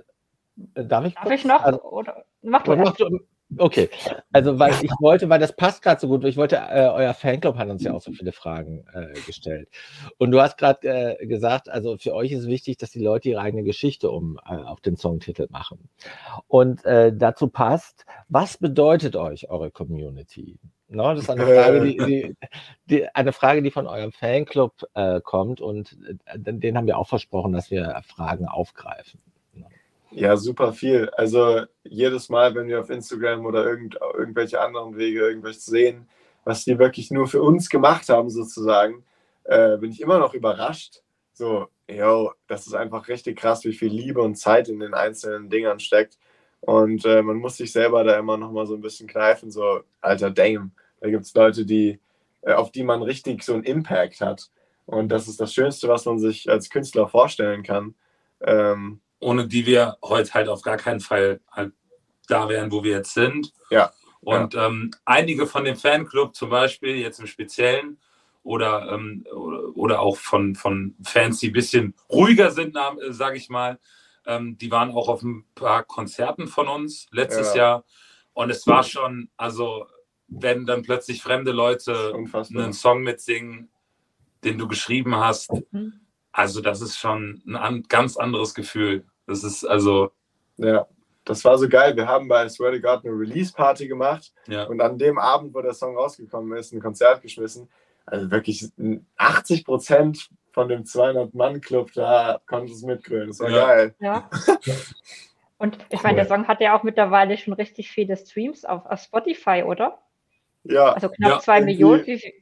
äh, darf ich? Darf kurz? ich noch? Also, oder mach du Oder erst. machst du- Okay, also weil ich wollte, weil das passt gerade so gut, ich wollte, äh, euer Fanclub hat uns ja auch so viele Fragen äh, gestellt. Und du hast gerade äh, gesagt, also für euch ist wichtig, dass die Leute ihre eigene Geschichte um äh, auf den Songtitel machen. Und äh, dazu passt, was bedeutet euch eure Community? Ne, das ist eine Frage, die, die, die, eine Frage, die von eurem Fanclub äh, kommt und äh, den haben wir auch versprochen, dass wir Fragen aufgreifen. Ja, super viel. Also jedes Mal, wenn wir auf Instagram oder irgend, irgendwelche anderen Wege irgendwas sehen, was die wirklich nur für uns gemacht haben, sozusagen, äh, bin ich immer noch überrascht. So, yo, das ist einfach richtig krass, wie viel Liebe und Zeit in den einzelnen Dingern steckt. Und äh, man muss sich selber da immer noch mal so ein bisschen kneifen, so, alter Damn, da gibt es Leute, die, äh, auf die man richtig so einen Impact hat. Und das ist das Schönste, was man sich als Künstler vorstellen kann. Ähm, ohne die wir heute halt auf gar keinen Fall halt da wären, wo wir jetzt sind. Ja. Und Ähm, einige von dem Fanclub zum Beispiel, jetzt im Speziellen, oder, ähm, oder, auch von, von Fans, die ein bisschen ruhiger sind, äh, sage ich mal, ähm, die waren auch auf ein paar Konzerten von uns letztes Ja. Jahr. Und es war schon, also wenn dann plötzlich fremde Leute unfassbar. einen Song mitsingen, den du geschrieben hast, Mhm. also das ist schon ein an, ganz anderes Gefühl. Das ist also, Ja, das war so geil. Wir haben bei Swear to God eine Release-Party gemacht ja. und an dem Abend, wo der Song rausgekommen ist, ein Konzert geschmissen. Also wirklich 80 Prozent von dem 200-Mann-Club da konnte es mitgrölen. Das war Ja. geil. Ja. [laughs] Und ich meine, der Song hat ja auch mittlerweile schon richtig viele Streams auf, auf Spotify, oder? Ja, Also knapp Ja, zwei irgendwie- Millionen. Wie,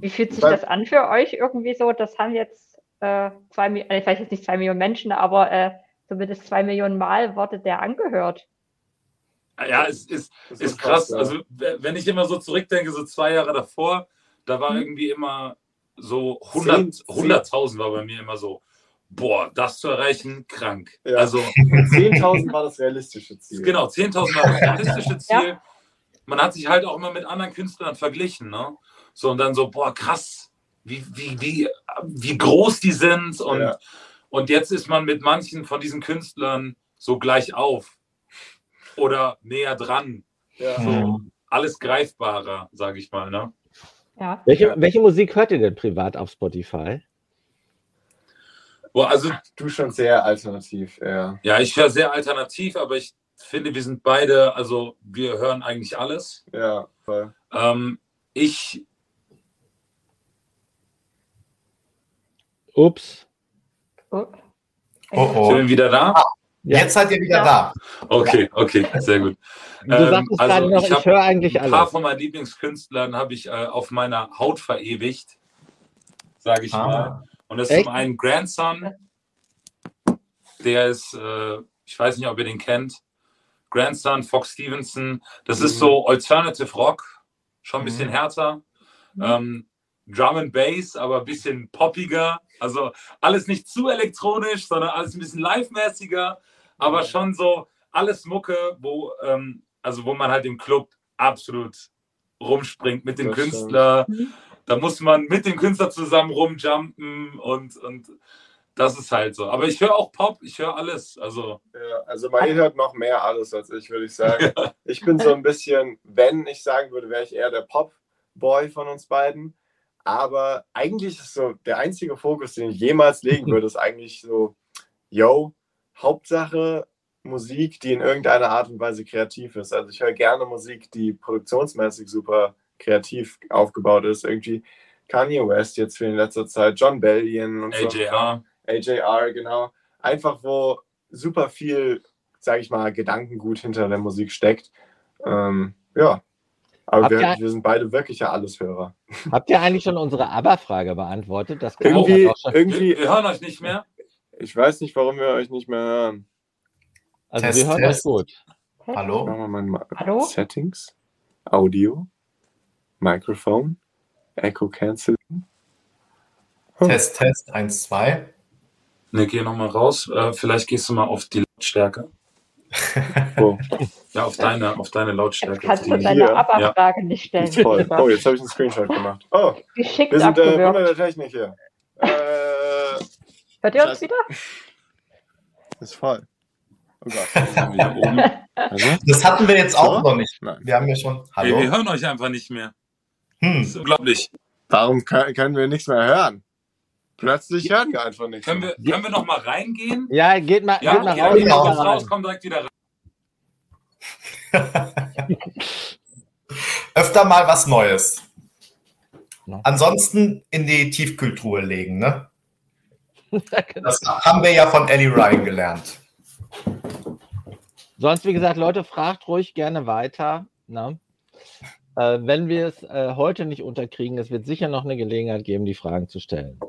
wie fühlt sich das an für euch irgendwie so? Das haben jetzt äh, zwei, äh, vielleicht jetzt nicht zwei Millionen Menschen, aber äh, zumindest zwei Millionen Mal wurde der angehört. Ja, es ist, das ist krass. unfassbar. Also, wenn ich immer so zurückdenke, so zwei Jahre davor, da war Mhm. irgendwie immer so 100 Zehn- 100.000 war bei mir immer so, boah, das zu erreichen, krank. Ja. Also, 10.000 war das realistische Ziel. genau, 10.000 war das realistische Ziel. Man hat sich halt auch immer mit anderen Künstlern verglichen, ne? So, und dann so, boah, krass, wie, wie, wie, wie groß die sind. Und, Ja. Und jetzt ist man mit manchen von diesen Künstlern so gleich auf oder näher dran. Ja. So, alles greifbarer, sage ich mal. Ne? Ja. Welche, welche Musik hört ihr denn privat auf Spotify? Boah, also, Du schon sehr alternativ, ja. ja, ich höre sehr alternativ, aber ich finde, wir sind beide, also wir hören eigentlich alles. Ja, voll. Ähm, ich, Ups. Oh. Oh, sind wir wieder da? Ja. Jetzt seid ihr wieder Ja. da. Okay, okay, sehr gut. Du Ähm, sagtest also gerade noch, ich höre eigentlich Ein paar alles. von meinen Lieblingskünstlern habe ich äh, auf meiner Haut verewigt, sage ich Ah. mal. Und das ist Echt? zum einen Grandson, der ist, äh, ich weiß nicht, ob ihr den kennt. Grandson, Fox Stevenson. Das ist so Alternative Rock, schon ein bisschen Mhm. härter. Ähm, Drum and Bass, aber ein bisschen poppiger. Also alles nicht zu elektronisch, sondern alles ein bisschen live-mäßiger, aber Mhm. schon so alles Mucke, wo, ähm, also wo man halt im Club absolut rumspringt mit dem Das. Künstler. Mhm. Da muss man mit dem Künstler zusammen rumjumpen und, und das ist halt so. Aber ich höre auch Pop, ich höre alles. Also Ja, also Mail hört noch mehr alles als ich, würde ich sagen. [laughs] Ich bin so ein bisschen, wenn ich sagen würde, wäre ich eher der Pop-Boy von uns beiden. Aber eigentlich ist so der einzige Fokus, den ich jemals legen würde, ist eigentlich so, yo, Hauptsache Musik, die in irgendeiner Art und Weise kreativ ist. Also ich höre gerne Musik, die produktionsmäßig super kreativ aufgebaut ist. Irgendwie Kanye West jetzt für in letzter Zeit, John Bellion und so. AJR. AJR, genau. Einfach, wo super viel, sage ich mal, Gedankengut hinter der Musik steckt. Ähm, ja. Aber wir, ihr- wir sind beide wirklich ja Alleshörer. Habt ihr eigentlich schon unsere Aber-Frage beantwortet? Das kann Irgendwie, auch schon, Wir, irgendwie, wir hören euch nicht mehr. ich weiß nicht, warum wir euch nicht mehr hören. also Test, wir hören Test. euch gut. Hallo? Machen wir mal mal Hallo? Settings, Audio, Mikrofon, Echo Cancel. Test, Test, 1, 2. Ne, geh nochmal raus. Äh, vielleicht gehst du mal auf die Lautstärke. Oh, Ja, auf deine, auf deine Jetzt Lautstärke. kannst du deine hier. Aber-Frage nicht stellen. voll. Oh, jetzt habe ich einen Screenshot gemacht. Oh, Geschickt wir sind äh, abgewürgt. der Technik hier. Äh, Hört ihr uns wieder? ist voll. Oh Gott. [laughs] Also? Das hatten wir jetzt auch So? noch nicht. Nein. Wir haben ja schon. Hey, wir Hallo? hören euch einfach nicht mehr. Das Hm. ist unglaublich. Warum können wir nichts mehr hören? Plötzlich hören wir einfach nichts. Können wir, können wir noch mal reingehen? Ja, geht mal, Ja, geht mal okay, raus. geht mal raus, rein. komm direkt wieder rein. [laughs] Öfter mal was Neues. Ansonsten in die Tiefkühltruhe legen, ne? [laughs] Genau. Das haben wir ja von Ellie Ryan gelernt. Sonst, wie gesagt, Leute, fragt ruhig gerne weiter. Ne? Äh, wenn wir es äh, heute nicht unterkriegen, es wird sicher noch eine Gelegenheit geben, die Fragen zu stellen.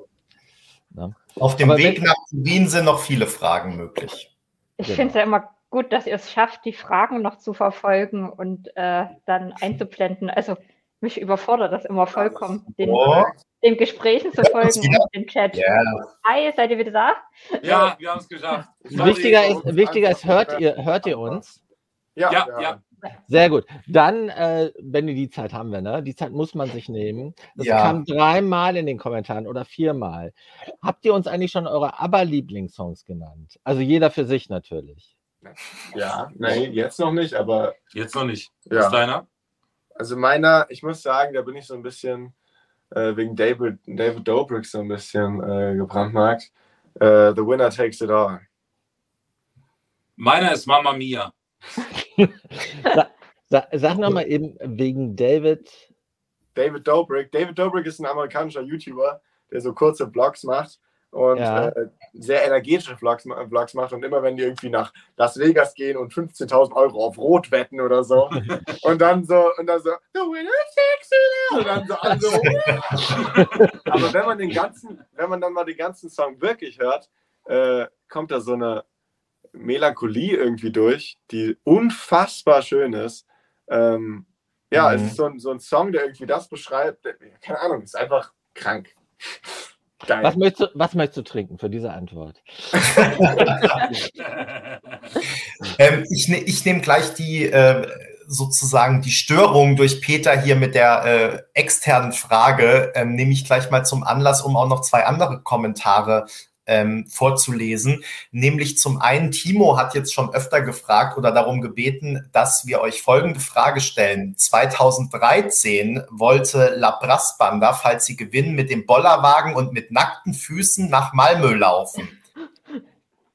Auf dem Aber Weg nach Turin sind noch viele Fragen möglich. Ich Genau. finde es ja immer gut, dass ihr es schafft, die Fragen noch zu verfolgen und äh, dann einzublenden. Also mich überfordert das immer vollkommen, den, Oh, den Gesprächen zu folgen wieder. und den Chat. ja. Hi, seid ihr wieder da? Ja, wir haben es geschafft. Wichtiger ist, wichtiger ist hört, ihr, hört ihr uns? Ja, Ja, ja. Sehr gut. Dann, äh, wenn ihr die Zeit haben wir, ne? Die Zeit muss man sich nehmen. Das Ja. kam dreimal in den Kommentaren oder viermal. Habt ihr uns eigentlich schon eure Aber-Lieblingssongs genannt? Also jeder für sich natürlich. Ja, nee, jetzt noch nicht, aber Jetzt noch nicht. Ja. Was ist deiner? also meiner, ich muss sagen, da bin ich so ein bisschen äh, wegen David, David Dobrik so ein bisschen äh, gebrandmarkt. Äh, The Winner Takes It All. Meiner ist Mama Mia. [laughs] Sa sag nochmal eben wegen David. David Dobrik. David Dobrik ist ein amerikanischer YouTuber, der so kurze Vlogs macht und Ja. äh, sehr energetische Vlogs, Vlogs macht. Und immer wenn die irgendwie nach Las Vegas gehen und 15.000 Euro auf Rot wetten oder so [laughs] und dann so und dann so The winner takes it und dann so alle so Aber wenn man den ganzen, wenn man dann mal den ganzen Song wirklich hört, äh, kommt da so eine Melancholie irgendwie durch, die unfassbar schön ist. Ähm, ja, Mhm. es ist so ein, so ein Song, der irgendwie das beschreibt. der- Keine Ahnung, ist einfach krank. [laughs] Geil. Was möchtest, du, was möchtest du trinken für diese Antwort? [laughs] Ähm, ich ne, ich nehme gleich die äh, sozusagen die Störung durch Peter hier mit der äh, externen Frage, ähm, nehme ich gleich mal zum Anlass, um auch noch zwei andere Kommentare ähm, vorzulesen. Nämlich zum einen, Timo hat jetzt schon öfter gefragt oder darum gebeten, dass wir euch folgende Frage stellen. 2013 wollte La Brassbanda, falls sie gewinnen, mit dem Bollerwagen und mit nackten Füßen nach Malmö laufen.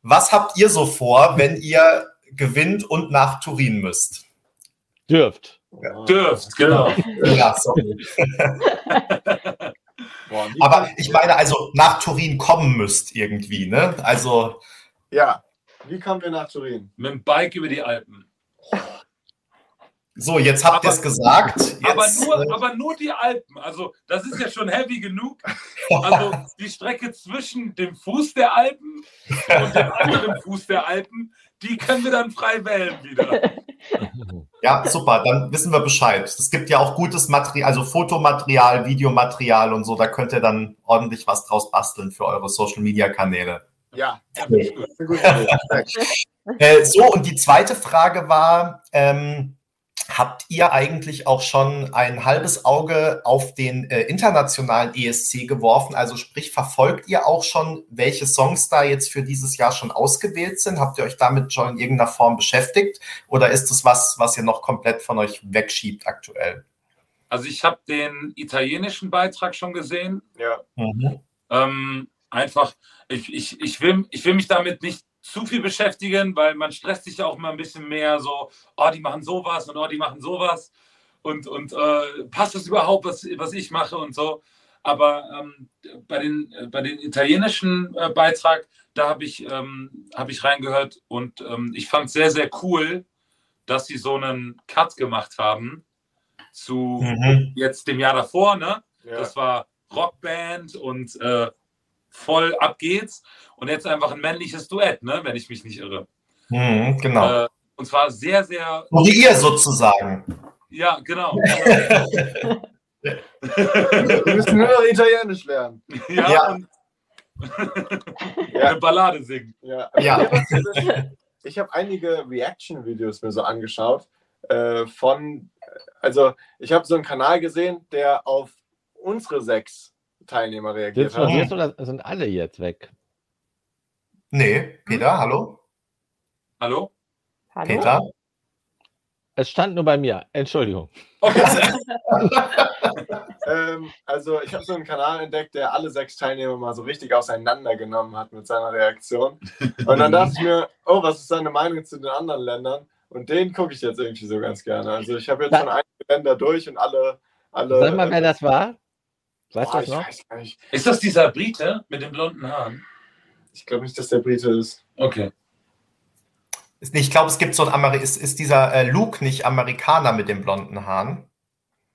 Was habt ihr so vor, wenn ihr gewinnt und nach Turin müsst? Dürft. Dürft, genau. Ja, sorry. [laughs] [laughs] Boah, Aber ich meine, also nach Turin kommen müsst irgendwie, ne? Also, Ja, wie kommen wir nach Turin? Mit dem Bike über die Alpen. So, jetzt habt ihr es gesagt. Jetzt, aber, nur, äh, aber nur die Alpen. Also, das ist ja schon heavy genug. [laughs] Also, die Strecke zwischen dem Fuß der Alpen und dem anderen Fuß der Alpen, die können wir dann frei wählen wieder. [laughs] Ja, super, dann wissen wir Bescheid. Es gibt ja auch gutes Material, also Fotomaterial, Videomaterial und so, da könnt ihr dann ordentlich was draus basteln für eure Social Media Kanäle. Ja, ja gut. äh, [laughs] so, und die zweite Frage war, ähm, Habt ihr eigentlich auch schon ein halbes Auge auf den äh, internationalen ESC geworfen? Also sprich, verfolgt ihr auch schon, welche Songs da jetzt für dieses Jahr schon ausgewählt sind? Habt ihr euch damit schon in irgendeiner Form beschäftigt? Oder ist das was, was ihr noch komplett von euch wegschiebt aktuell? Also ich habe den italienischen Beitrag schon gesehen. Ja. Mhm. Ähm, einfach, ich, ich, ich, will, ich will mich damit nicht zu viel beschäftigen, weil man stresst sich ja auch immer ein bisschen mehr so, oh, die machen sowas und oh, die machen sowas und, und äh, passt das überhaupt, was, was ich mache und so. Aber ähm, bei, den, bei den italienischen äh, Beitrag, da habe ich, ähm, hab ich reingehört und ähm, ich fand es sehr, sehr cool, dass sie so einen Cut gemacht haben zu mhm. jetzt dem Jahr davor. Ne? Ja. Das war Rockband und äh, voll ab geht's. Und jetzt einfach ein männliches Duett, ne? wenn ich mich nicht irre. Mhm, genau. Äh, und zwar sehr, sehr. Wie ihr sozusagen. Ja, genau. [laughs] Wir müssen nur noch Italienisch lernen. Ja, ja. und ja. eine Ballade singen. Ja. ja. Ich habe einige Reaction-Videos mir so angeschaut. Äh, von, also ich habe so einen Kanal gesehen, der auf unsere sechs Teilnehmer reagiert haben. Jetzt oder sind alle jetzt weg? Nee, Peter, hallo? Hallo? Hallo? Peter? Es stand nur bei mir. Entschuldigung. [laughs] [laughs] ähm, also ich habe so einen Kanal entdeckt, der alle sechs Teilnehmer mal so richtig auseinandergenommen hat mit seiner Reaktion. Und dann dachte ich mir, oh, was ist seine Meinung zu den anderen Ländern? Und den gucke ich jetzt irgendwie so ganz gerne. Also ich habe jetzt schon einige Länder durch und alle, alle. Sag mal, wer das war? Weißt du das noch? Ist das dieser Brite mit den blonden Haaren? Ich glaube nicht, dass der Brite ist. Okay. Ich glaube, es gibt so ein Ameri ist, ist dieser äh, Luke nicht Amerikaner mit den blonden Haaren?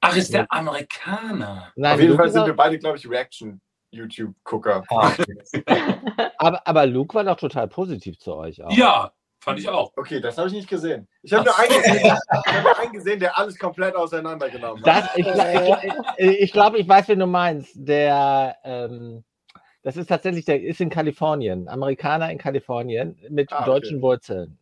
Ach, ist der Amerikaner? Nein, Auf jeden Luke Fall sind wir beide, glaube ich, Reaction-YouTube-Gucker. Ah, [laughs] aber, aber Luke war doch total positiv zu euch auch. Ja, Fand ich auch. Okay, das habe ich nicht gesehen. Ich habe nur, einen gesehen, hab einen gesehen, der alles komplett auseinandergenommen hat. Das, ich, ich, ich glaube, ich weiß, wen du meinst. Der, ähm, das ist tatsächlich, der ist in Kalifornien. Amerikaner in Kalifornien mit ah, okay. deutschen Wurzeln.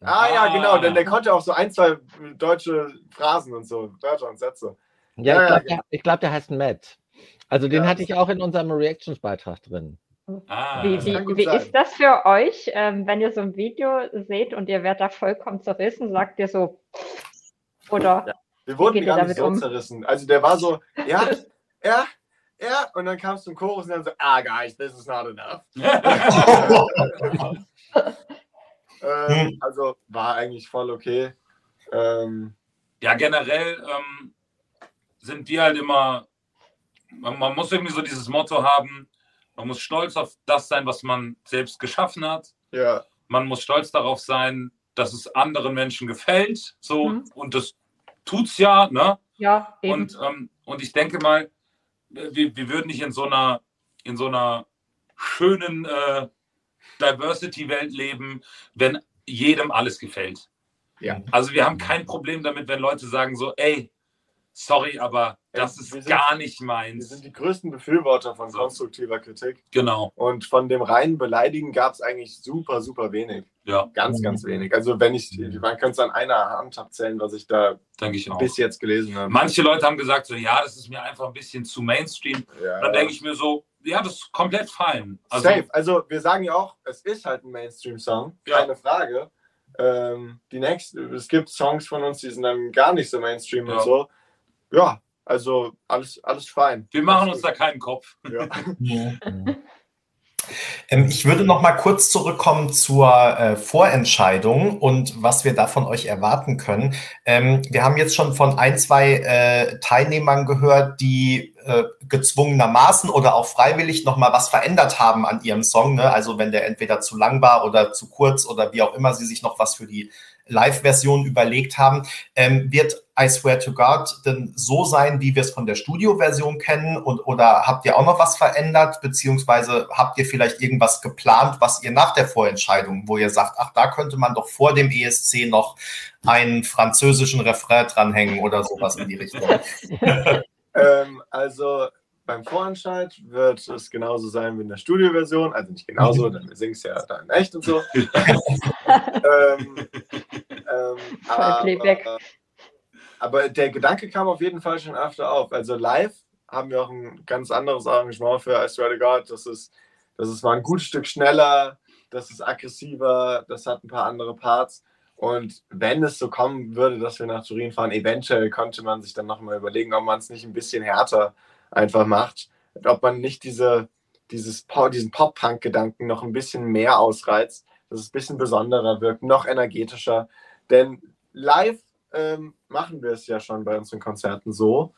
Ah, ja, genau, denn der konnte auch so ein, zwei deutsche Phrasen und so, Wörter und Sätze. Ja, ja ich glaube, ja. der, glaub, der heißt Matt. Also den hatte ich auch in unserem Reactions-Beitrag drin. Ah, wie, wie, wie ist das für euch, ähm, wenn ihr so ein Video seht und ihr werdet da vollkommen zerrissen? Sagt ihr so, oder? Ja, wir wurden gar nicht so um? zerrissen. Also der war so, ja, ja, ja, und dann kam es zum Chorus und dann so, ah, guys, this is not enough. [laughs] ähm, also war eigentlich voll okay. Ähm, ja, generell ähm, sind wir halt immer, man, man muss irgendwie so dieses Motto haben, man muss stolz auf das sein, was man selbst geschaffen hat. Ja. Man muss stolz darauf sein, dass es anderen Menschen gefällt. So, mhm. und das tut's ja, ne? Ja, eben. Und, ähm, und ich denke mal, wir, wir würden nicht in so einer, in so einer schönen äh, Diversity-Welt leben, wenn jedem alles gefällt. Ja. Also wir haben kein Problem damit, wenn Leute sagen so, ey, sorry, aber das ist sind, gar nicht meins. Wir sind die größten Befürworter von so. konstruktiver Kritik. Genau. Und von dem reinen Beleidigen gab es eigentlich super, super wenig. Ja. Ganz, ganz wenig. Also wenn ich, man könnte es an einer Hand abzählen, was ich da ich bis jetzt gelesen habe. Manche Leute haben gesagt, so ja, das ist mir einfach ein bisschen zu Mainstream. Ja. Dann denke ich mir so, ja, das ist komplett fein. Also, Safe. Also wir sagen ja auch, es ist halt ein Mainstream-Song, keine ja. Frage. Ähm, die nächste, es gibt Songs von uns, die sind dann gar nicht so Mainstream ja. und so. Ja, also alles, alles fein. Wir machen uns da keinen Kopf. [laughs] Ja. Ähm, ich würde noch mal kurz zurückkommen zur äh, Vorentscheidung und was wir da von euch erwarten können. Ähm, wir haben jetzt schon von ein, zwei äh, Teilnehmern gehört, die äh, gezwungenermaßen oder auch freiwillig noch mal was verändert haben an ihrem Song. Ne? Also wenn der entweder zu lang war oder zu kurz oder wie auch immer sie sich noch was für die Live-Version überlegt haben. Ähm, wird I Swear to God denn so sein, wie wir es von der Studio-Version kennen? Und, oder habt ihr auch noch was verändert? Beziehungsweise habt ihr vielleicht irgendwas geplant, was ihr nach der Vorentscheidung, wo ihr sagt, ach, da könnte man doch vor dem ESC noch einen französischen Refrain dranhängen oder sowas in die Richtung? [laughs] [laughs] ähm, also beim Vorentscheid wird es genauso sein wie in der Studioversion. Also nicht genauso, denn wir singen es ja da in echt und so. [laughs] ähm, ähm, aber, aber, der Gedanke kam auf jeden Fall schon öfter auf. Also live haben wir auch ein ganz anderes Arrangement für I Swear to God. Das ist, das ist mal ein gutes Stück schneller, das ist aggressiver, das hat ein paar andere Parts. Und wenn es so kommen würde, dass wir nach Turin fahren, eventuell könnte man sich dann nochmal überlegen, ob man es nicht ein bisschen härter einfach macht, ob man nicht diese, dieses, diesen Pop-Punk-Gedanken noch ein bisschen mehr ausreizt, dass es ein bisschen besonderer wirkt, noch energetischer. Denn live ähm, machen wir es ja schon bei unseren Konzerten so.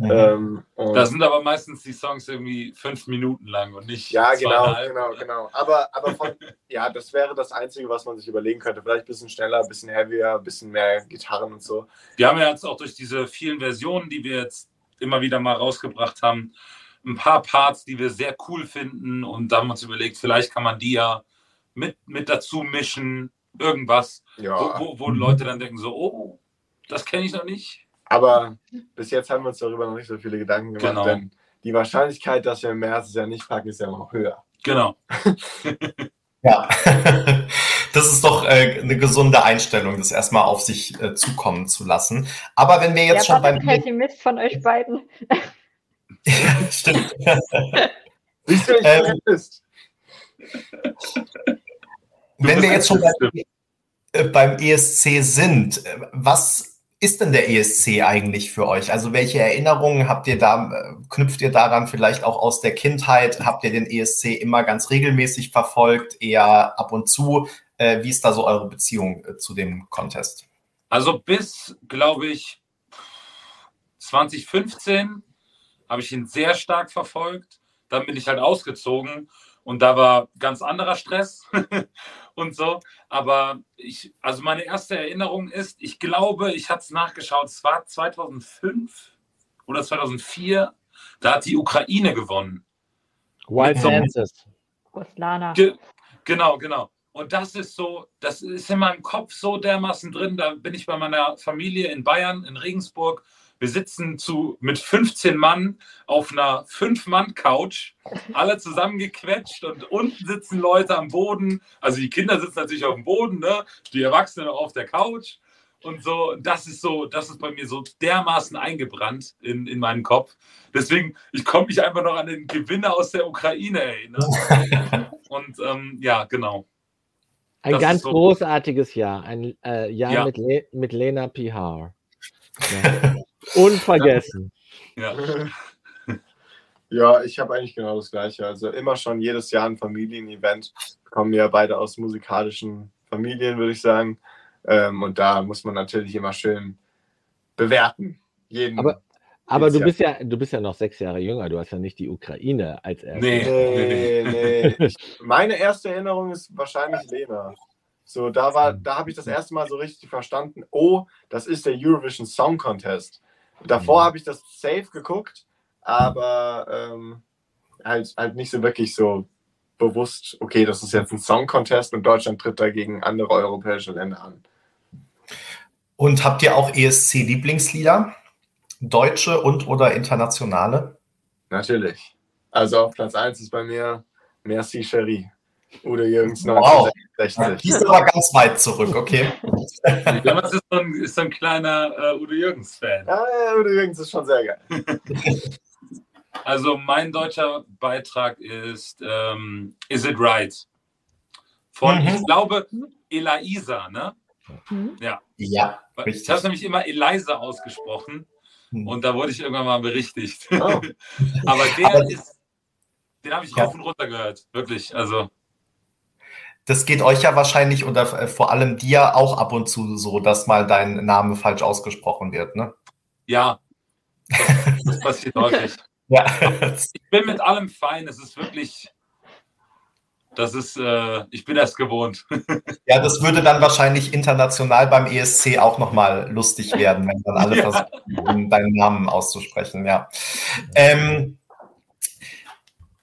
Mhm. Ähm, da sind aber meistens die Songs irgendwie fünf Minuten lang und nicht. Ja, genau, genau, genau. Aber, aber von, [laughs] ja, das wäre das Einzige, was man sich überlegen könnte. Vielleicht ein bisschen schneller, ein bisschen heavier, ein bisschen mehr Gitarren und so. Wir haben ja jetzt auch durch diese vielen Versionen, die wir jetzt immer wieder mal rausgebracht haben, ein paar Parts, die wir sehr cool finden. Und da haben wir uns überlegt, vielleicht kann man die ja mit, mit dazu mischen, irgendwas, ja. wo, wo, wo Leute dann denken so, oh, das kenne ich noch nicht. Aber bis jetzt haben wir uns darüber noch nicht so viele Gedanken gemacht, genau. denn die Wahrscheinlichkeit, dass wir im März es ja nicht packen, ist ja noch höher. Genau. [laughs] [laughs] [laughs] ja, das ist doch äh, eine gesunde Einstellung, das erstmal auf sich äh, zukommen zu lassen. Aber wenn wir jetzt ja, schon beim. Pessimist von euch beiden. ja, stimmt. [laughs] Siehst du, ich ähm. Wenn wir jetzt schon beim, äh, beim ESC sind, äh, was ist denn der ESC eigentlich für euch? Also welche Erinnerungen habt ihr da, äh, knüpft ihr daran vielleicht auch aus der Kindheit? Habt ihr den ESC immer ganz regelmäßig verfolgt, eher ab und zu? Äh, wie ist da so eure Beziehung äh, zu dem Contest? Also bis, glaube ich, 2015 habe ich ihn sehr stark verfolgt. Dann bin ich halt ausgezogen und da war ganz anderer Stress [laughs] und so. Aber ich, also meine erste Erinnerung ist, ich glaube, ich hatte es nachgeschaut, es war 2005 oder 2004, da hat die Ukraine gewonnen. Wild Dances. Ruslana. Ge genau, genau. Und das ist so, das ist in meinem Kopf so dermaßen drin. Da bin ich bei meiner Familie in Bayern, in Regensburg wir sitzen zu, mit 15 Mann auf einer 5-Mann-Couch, alle zusammengequetscht und unten sitzen Leute am Boden. Also die Kinder sitzen natürlich auf dem Boden, ne? die Erwachsenen auf der Couch und so. Das ist so, das ist bei mir so dermaßen eingebrannt in, in meinen Kopf. Deswegen, ich komme mich einfach noch an den Gewinner aus der Ukraine erinnern. [laughs] und ähm, ja, genau. Ein das ganz so großartiges Jahr. Ein äh, Jahr ja. mit, Le mit Lena Pihar. Ja. [laughs] Unvergessen. Ja. [laughs] Ja, ich habe eigentlich genau das Gleiche. Also immer schon jedes Jahr ein Familienevent. Kommen ja beide aus musikalischen Familien, würde ich sagen. Ähm, und da muss man natürlich immer schön bewerten. Jeden, aber aber du bist ja, du bist ja noch sechs Jahre jünger. Du hast ja nicht die Ukraine als erstes. Nee, nee, nee. [laughs] Meine erste Erinnerung ist wahrscheinlich Lena. So, da war, da habe ich das erste Mal so richtig verstanden. Oh, das ist der Eurovision Song Contest. Davor mhm. habe ich das safe geguckt, aber ähm, halt, halt nicht so wirklich so bewusst, okay, das ist jetzt ein Song-Contest und Deutschland tritt dagegen andere europäische Länder an. Und habt ihr auch ESC-Lieblingslieder? Deutsche und oder internationale? Natürlich. Also auf Platz 1 ist bei mir Merci Cherie. Udo Jürgens wow. 1960. Die ist aber ganz weit zurück, okay. [laughs] Jonas ist so ein, ist so ein kleiner uh, Udo Jürgens-Fan. Ja, ja, Udo Jürgens ist schon sehr geil. [laughs] Also mein deutscher Beitrag ist ähm, Is It Right? Von, mhm. ich glaube, Elisa, ne? Mhm. Ja. Ja, richtig. Ich habe nämlich immer Eliza ausgesprochen. Und da wurde ich irgendwann mal berichtigt. Oh. [laughs] Aber der Aber, ist, den habe ich ja. rauf und runter gehört, wirklich. Also das geht euch ja wahrscheinlich oder äh, vor allem dir auch ab und zu so, dass mal dein Name falsch ausgesprochen wird, ne? Ja, das passiert [laughs] häufig. Ja. Ich bin mit allem fein. Es ist wirklich, Das ist, äh, ich bin das gewohnt. [laughs] Ja, das würde dann wahrscheinlich international beim ESC auch nochmal lustig werden, wenn dann alle [laughs] ja. versuchen, deinen Namen auszusprechen, ja. Ähm,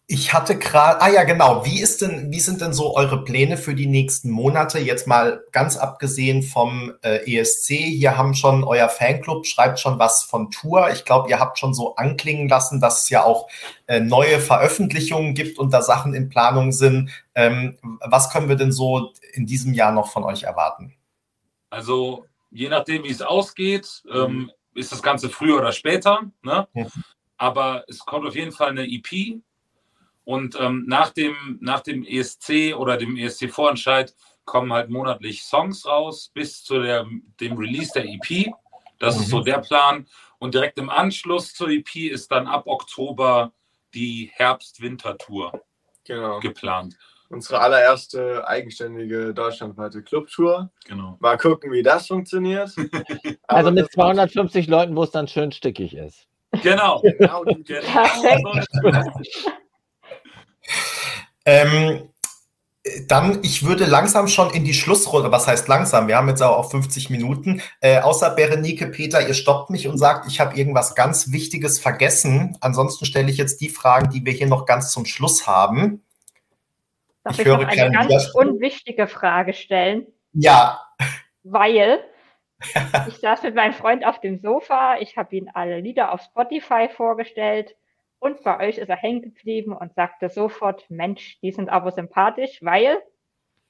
ich hatte gerade, ah ja, genau. Wie ist denn, wie sind denn so eure Pläne für die nächsten Monate? Jetzt mal ganz abgesehen vom äh, ESC. Hier haben schon euer Fanclub schreibt schon was von Tour. Ich glaube, ihr habt schon so anklingen lassen, dass es ja auch äh, neue Veröffentlichungen gibt und da Sachen in Planung sind. Ähm, was können wir denn so in diesem Jahr noch von euch erwarten? Also, je nachdem, wie es ausgeht, ähm, ist das Ganze früher oder später. Ne? Ja. Aber es kommt auf jeden Fall eine EP und ähm, nach, dem, nach dem ESC oder dem ESC-Vorentscheid kommen halt monatlich Songs raus bis zu der, dem Release der EP. Das mhm. ist so mhm. der Plan. Und direkt im Anschluss zur EP ist dann ab Oktober die Herbst-Winter-Tour genau. geplant. Unsere allererste eigenständige deutschlandweite Clubtour. Genau. Mal gucken, wie das funktioniert. [laughs] also mit 250 Leuten, wo es dann schön stickig ist. Genau. genau, genau. Ähm, dann, ich würde langsam schon in die Schlussrunde, was heißt langsam? Wir haben jetzt auch 50 Minuten. Äh, außer Berenike, Peter, ihr stoppt mich und sagt, ich habe irgendwas ganz Wichtiges vergessen. Ansonsten stelle ich jetzt die Fragen, die wir hier noch ganz zum Schluss haben. Darf ich, ich höre noch eine ganz unwichtige Frage stellen? Ja. Weil [laughs] ich saß mit meinem Freund auf dem Sofa, ich habe ihm alle Lieder auf Spotify vorgestellt und bei euch ist er hängen geblieben und sagte sofort, Mensch, die sind aber sympathisch, weil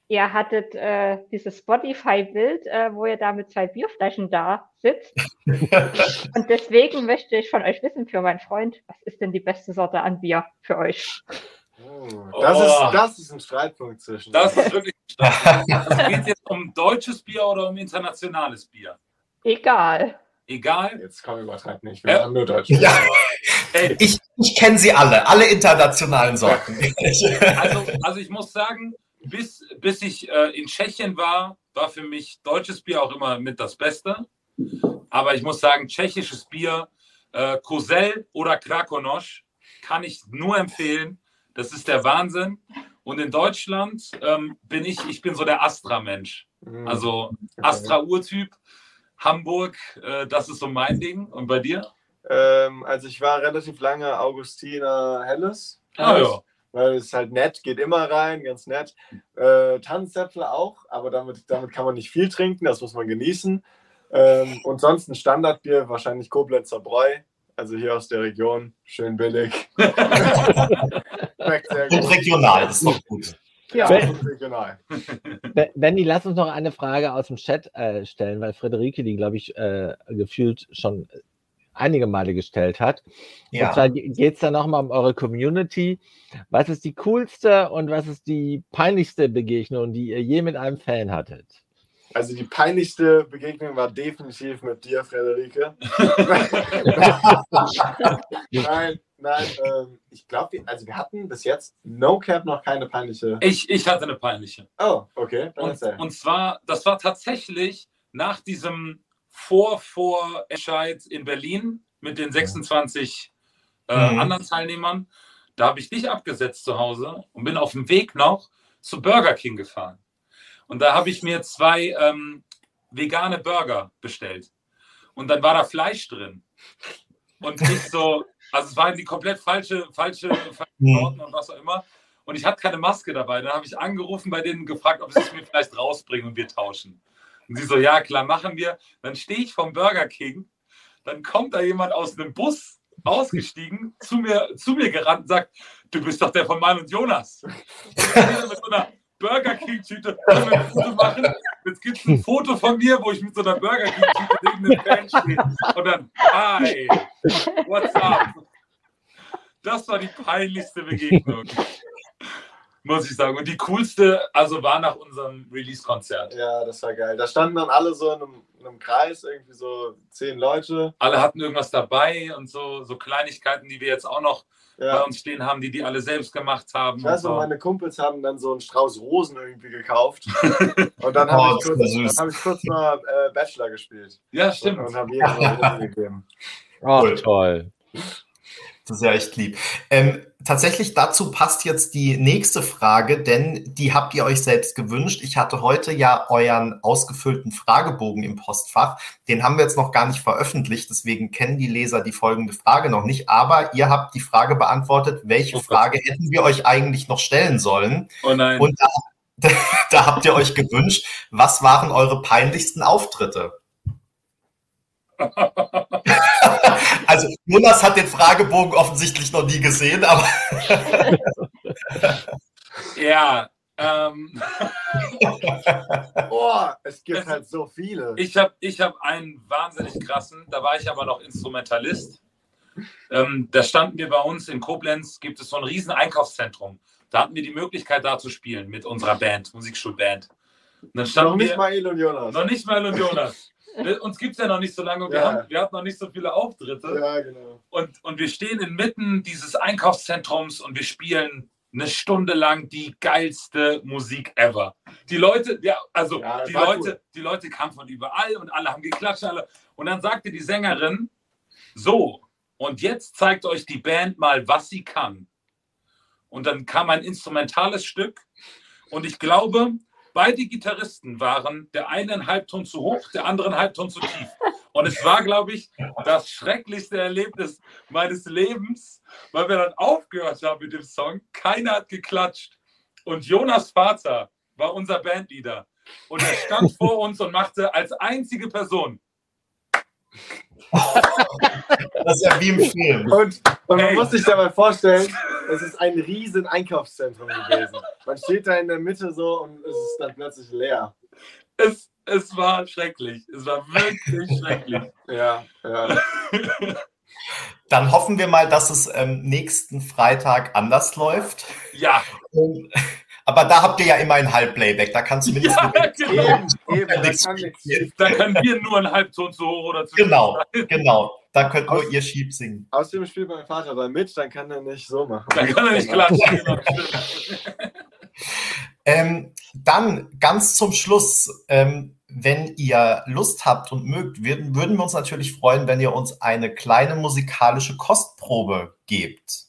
ihr hattet äh, dieses Spotify-Bild, äh, wo ihr da mit zwei Bierflaschen da sitzt. [laughs] und deswegen möchte ich von euch wissen, für meinen Freund, was ist denn die beste Sorte an Bier für euch? Oh, das, oh. ist, das ist ein Streitpunkt zwischen. Das ist wirklich ein Streitpunkt. Also geht es jetzt um deutsches Bier oder um internationales Bier? Egal. Egal. Jetzt komm, übertreib nicht. Wir ja. haben nur Deutsch. Ja. [laughs] Ich, ich kenne sie alle, alle internationalen Sorten. [laughs] Also, also ich muss sagen, bis, bis ich äh, in Tschechien war, war für mich deutsches Bier auch immer mit das Beste. Aber ich muss sagen, tschechisches Bier, äh, Kozel oder Krakonosch, kann ich nur empfehlen. Das ist der Wahnsinn. Und in Deutschland ähm, bin ich, ich bin so der Astra-Mensch. Mhm. Also Astra-Urtyp. Hamburg, äh, das ist so mein Ding. Und bei dir? Ähm, also ich war relativ lange Augustiner Helles. Ah, ja. Weil es halt nett, geht immer rein, ganz nett. Äh, Tannenzäpfel auch, aber damit, damit kann man nicht viel trinken, das muss man genießen. Ähm, und sonst ein Standardbier, wahrscheinlich Koblenzer Bräu, also hier aus der Region, schön billig. [laughs] und regional, das ist doch gut. Ja, regional. Benny, lass uns noch eine Frage aus dem Chat äh, stellen, weil Friederike die, glaube ich, äh, gefühlt schon einige Male gestellt hat. Ja. Und zwar geht es da nochmal um eure Community. Was ist die coolste und was ist die peinlichste Begegnung, die ihr je mit einem Fan hattet? Also die peinlichste Begegnung war definitiv mit dir, Frederike. [laughs] nein, nein, ähm, ich glaube, also wir hatten bis jetzt No Cap noch keine peinliche. Ich, ich hatte eine peinliche. Oh, okay. Und, und zwar, das war tatsächlich nach diesem Vor-Vorentscheid in Berlin mit den 26 äh, mhm. anderen Teilnehmern. Da habe ich dich abgesetzt zu Hause und bin auf dem Weg noch zu Burger King gefahren. Und da habe ich mir zwei ähm, vegane Burger bestellt. Und dann war da Fleisch drin. Und nicht so, also es waren die komplett falsche, falsche, [laughs] falsche und was auch immer. Und ich hatte keine Maske dabei. Dann habe ich angerufen bei denen gefragt, ob sie es mir vielleicht rausbringen und wir tauschen. Und sie so, ja, klar, machen wir. Dann stehe ich vom Burger King, dann kommt da jemand aus einem Bus ausgestiegen, zu mir, zu mir gerannt und sagt, du bist doch der von Mann und Jonas. Und [laughs] mit so einer Burger King-Tüte. Jetzt gibt es ein Foto von mir, wo ich mit so einer Burger King-Tüte neben dem Fan stehe. Und dann, hi, what's up? Das war die peinlichste Begegnung muss ich sagen. Und die coolste, also war nach unserem Release-Konzert. Ja, das war geil. Da standen dann alle so in einem, in einem, Kreis, irgendwie so zehn Leute. Alle hatten irgendwas dabei und so, so Kleinigkeiten, die wir jetzt auch noch ja. bei uns stehen haben, die die alle selbst gemacht haben. Ich weiß noch, so. meine Kumpels haben dann so einen Strauß Rosen irgendwie gekauft. [laughs] und dann habe oh, ich, kurz, hab ich kurz mal äh, Bachelor gespielt. Ja, stimmt. Und, und habe jedem Rosen gegeben. [laughs] Oh, cool. toll. Das ist ja echt lieb. Ähm, tatsächlich dazu passt jetzt die nächste Frage, denn die habt ihr euch selbst gewünscht. Ich hatte heute ja euren ausgefüllten Fragebogen im Postfach. Den haben wir jetzt noch gar nicht veröffentlicht, deswegen kennen die Leser die folgende Frage noch nicht. Aber ihr habt die Frage beantwortet, welche oh Frage hätten wir euch eigentlich noch stellen sollen? Oh nein. Und da, [laughs] da habt ihr euch gewünscht, was waren eure peinlichsten Auftritte? [laughs] also Jonas hat den Fragebogen offensichtlich noch nie gesehen, aber. ja. Ähm. [laughs] oh, es gibt halt so viele. Ich habe ich hab einen wahnsinnig krassen, da war ich aber noch Instrumentalist. Ähm, da standen wir bei uns in Koblenz, gibt es so ein riesen Einkaufszentrum. Da hatten wir die Möglichkeit, da zu spielen mit unserer Band, Musikschulband. Und dann standen noch nicht wir, mal Il und Jonas. Noch nicht mal Il und Jonas. Uns gibt es ja noch nicht so lange und wir, ja. haben, wir hatten noch nicht so viele Auftritte. Ja, genau. Und, und wir stehen inmitten dieses Einkaufszentrums und wir spielen eine Stunde lang die geilste Musik ever. Die Leute, ja, also ja, die Leute, cool. die Leute kamen von überall und alle haben geklatscht. Alle. Und dann sagte die Sängerin, so, und jetzt zeigt euch die Band mal, was sie kann. Und dann kam ein instrumentales Stück. Und ich glaube, Beide Gitarristen waren der eine einen Halbton zu hoch, der andere einen Halbton zu tief. Und es war, glaube ich, das schrecklichste Erlebnis meines Lebens, weil wir dann aufgehört haben mit dem Song. Keiner hat geklatscht. Und Jonas Vater war unser Bandleader. Und er stand vor uns und machte als einzige Person [laughs] das ist ja wie im Film. Und, und man muss sich dabei vorstellen, es ist ein riesen Einkaufszentrum gewesen. Man steht da in der Mitte so und es ist dann plötzlich leer. Es, es war schrecklich. Es war wirklich [laughs] schrecklich. Ja, ja. [laughs] Dann hoffen wir mal, dass es ähm, nächsten Freitag anders läuft. Ja. Und, aber da habt ihr ja immer ein Halbplayback. Da kannst du [laughs] mindestens. Ja, genau. eben, da, kann da können wir nur ein Halbton zu hoch oder zu Genau, genau. Da könnt nur ihr Schieb singen. Außerdem spielt mein Vater da mit, dann kann er nicht so machen. Dann kann er nicht klatschen. Genau, [laughs] [laughs] ähm, dann ganz zum Schluss, ähm, wenn ihr Lust habt und mögt, würden, würden wir uns natürlich freuen, wenn ihr uns eine kleine musikalische Kostprobe gebt.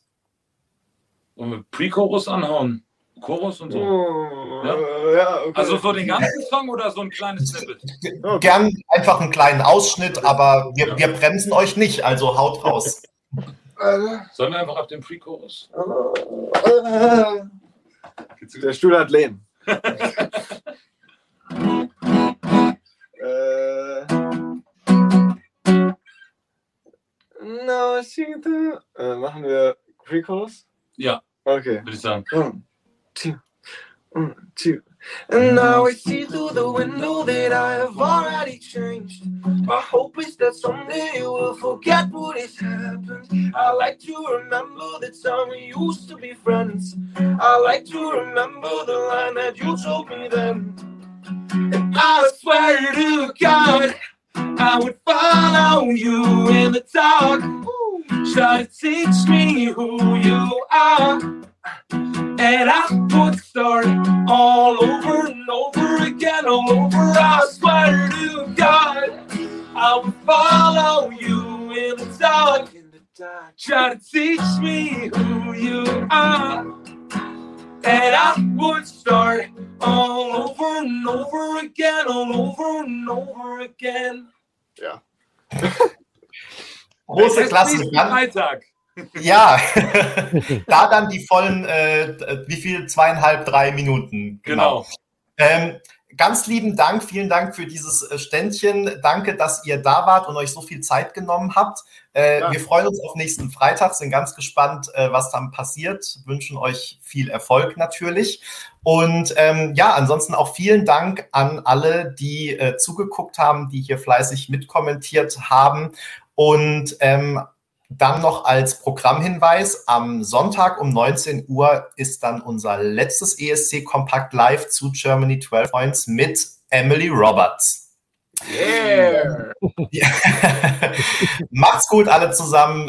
Und mit Pre-Chorus anhauen. Chorus und so. Oh, ja? Ja, okay. Also für den ganzen Song oder so ein kleines Snippet? Okay. Gern einfach einen kleinen Ausschnitt, aber wir, wir bremsen euch nicht, also haut raus. Sollen wir einfach auf den Pre-Chorus? Der Stuhl hat Lehn. [laughs] no, äh, machen wir Pre-Chorus? Ja. Okay. Würde ich sagen. Hm one, two. And now I see through the window that I have already changed. My hope is that someday you will forget what has happened. I like to remember the time we used to be friends. I like to remember the line that you told me then. And I swear to God, I would follow you in the dark. Try to teach me who you are. And I would start all over and over again, all over. I swear to God, I would follow you in the dark. Try to teach me who you are. And I would start all over and over again, all over and over again. Ja. Große Klasse. Freitag. Ja, [laughs] da dann die vollen, äh, wie viel? Zweieinhalb, drei Minuten. Genau. genau. Ähm, ganz lieben Dank, vielen Dank für dieses äh, Ständchen. Danke, dass ihr da wart und euch so viel Zeit genommen habt. Äh, ja. Wir freuen uns auf nächsten Freitag, sind ganz gespannt, äh, was dann passiert. Wünschen euch viel Erfolg natürlich. Und ähm, ja, ansonsten auch vielen Dank an alle, die äh, zugeguckt haben, die hier fleißig mitkommentiert haben. Und ähm, dann noch als Programmhinweis, am Sonntag um 19 Uhr ist dann unser letztes ESC Kompakt Live zu Germany 12 Points mit Emily Roberts. Yeah. [laughs] Macht's gut alle zusammen.